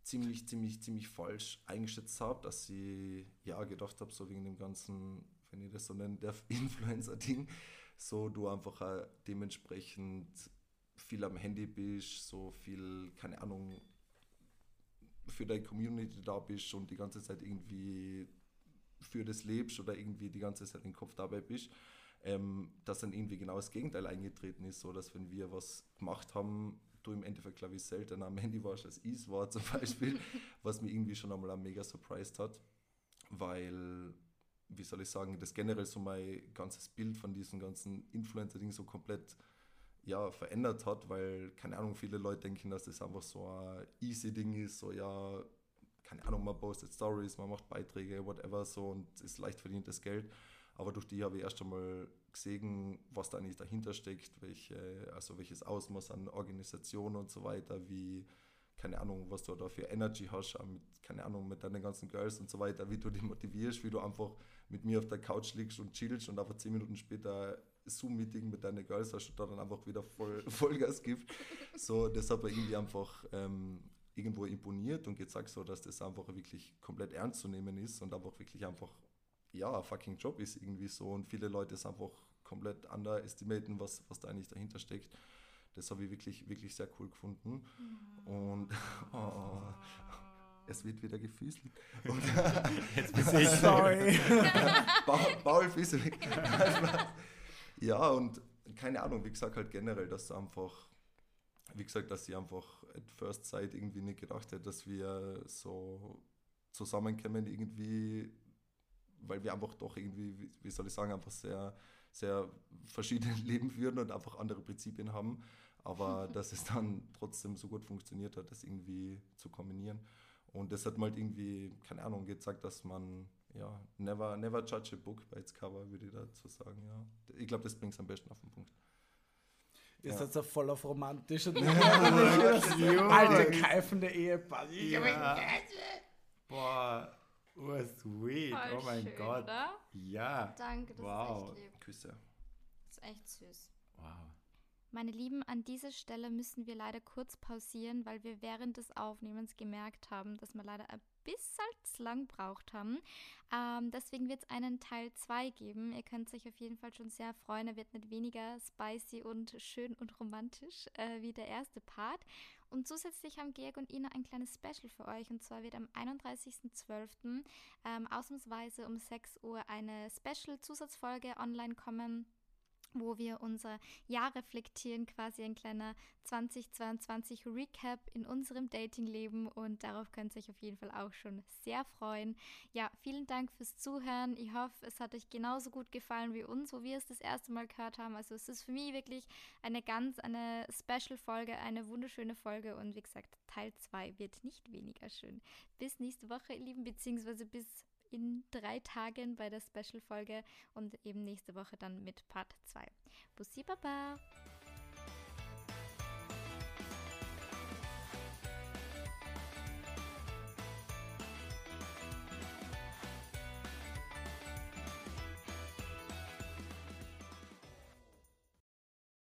ziemlich, ziemlich, ziemlich falsch eingeschätzt habe, dass sie, ja, gedacht habe, so wegen dem ganzen, wenn ich das so nennen darf, [LAUGHS] Influencer-Ding, so du einfach dementsprechend viel am Handy bist, so viel, keine Ahnung, für deine Community da bist und die ganze Zeit irgendwie für das lebst oder irgendwie die ganze Zeit im Kopf dabei bist, ähm, dass dann irgendwie genau das Gegenteil eingetreten ist, so dass wenn wir was gemacht haben, du im Endeffekt, glaube ich, seltener am Handy warst als ich war zum [LAUGHS] Beispiel, was mich irgendwie schon einmal mega surprised hat, weil, wie soll ich sagen, das generell so mein ganzes Bild von diesem ganzen Influencer-Ding so komplett ja, verändert hat, weil, keine Ahnung, viele Leute denken, dass das einfach so ein easy Ding ist, so ja, keine Ahnung, man postet Stories, man macht Beiträge, whatever, so und ist leicht verdientes Geld. Aber durch die habe ich erst einmal gesehen, was da eigentlich dahinter steckt, welche, also welches Ausmaß an Organisation und so weiter, wie, keine Ahnung, was du da für Energy hast, mit, keine Ahnung, mit deinen ganzen Girls und so weiter, wie du die motivierst, wie du einfach mit mir auf der Couch liegst und chillst und einfach zehn Minuten später Zoom-Meeting mit deinen Girls hast und da dann einfach wieder voll, [LAUGHS] Vollgas gibt. So, das hat mir irgendwie einfach ähm, irgendwo imponiert und gezeigt, so, dass das einfach wirklich komplett ernst zu nehmen ist und einfach wirklich einfach, ja, fucking Job ist irgendwie so und viele Leute es einfach komplett underestimaten, was, was da eigentlich dahinter steckt. Das habe ich wirklich, wirklich sehr cool gefunden. Und oh, [LAUGHS] es wird wieder gefüßelt. Und [LAUGHS] Jetzt bin ich. [LAUGHS] Sorry. Paul weg. ja, und keine Ahnung, wie gesagt, halt generell, dass du einfach, wie gesagt, dass sie einfach at first sight irgendwie nicht gedacht hätte, dass wir so zusammenkommen irgendwie, weil wir einfach doch irgendwie, wie- soll ich sagen, einfach sehr, sehr verschiedene [LAUGHS] Leben führen und einfach andere Prinzipien haben. Aber [LAUGHS] dass es dann trotzdem so gut funktioniert hat, das irgendwie zu kombinieren. Und das hat mal halt irgendwie, keine Ahnung, gezeigt, dass man, ja, never, never judge a book by its cover, würde ich dazu sagen, ja. Ich glaube, das bringt es am besten auf den Punkt. Ihr Ja. seid so voll auf romantisch [LAUGHS] und Ja. alte, keifende Ehepaar. Ja. Oh sweet. Voll oh mein schön, Gott. Oder? Ja. Danke, das Wow. ist echt lieb. Küsse. Das ist echt süß. Wow. Meine Lieben, an dieser Stelle müssen wir leider kurz pausieren, weil wir während des Aufnehmens gemerkt haben, dass wir leider ein bisschen zu lang braucht haben. Ähm, deswegen wird es einen Teil 2 geben. Ihr könnt euch auf jeden Fall schon sehr freuen. Er wird nicht weniger spicy und schön und romantisch äh, wie der erste Part. Und zusätzlich haben Georg und Ina ein kleines Special für euch. Und zwar wird am 31.12. Ähm, ausnahmsweise um 6 Uhr eine Special-Zusatzfolge online kommen wo wir unser Jahr reflektieren, quasi ein kleiner 2022 Recap in unserem Datingleben und darauf könnt ihr euch auf jeden Fall auch schon sehr freuen. Ja, vielen Dank fürs Zuhören. Ich hoffe, es hat euch genauso gut gefallen wie uns, wo wir es das erste Mal gehört haben. Also es ist für mich wirklich eine ganz, eine Special-Folge, eine wunderschöne Folge und wie gesagt, Teil 2 wird nicht weniger schön. Bis nächste Woche, ihr Lieben, beziehungsweise bis in drei Tagen bei der Special-Folge und eben nächste Woche dann mit Part 2. Bussi Baba!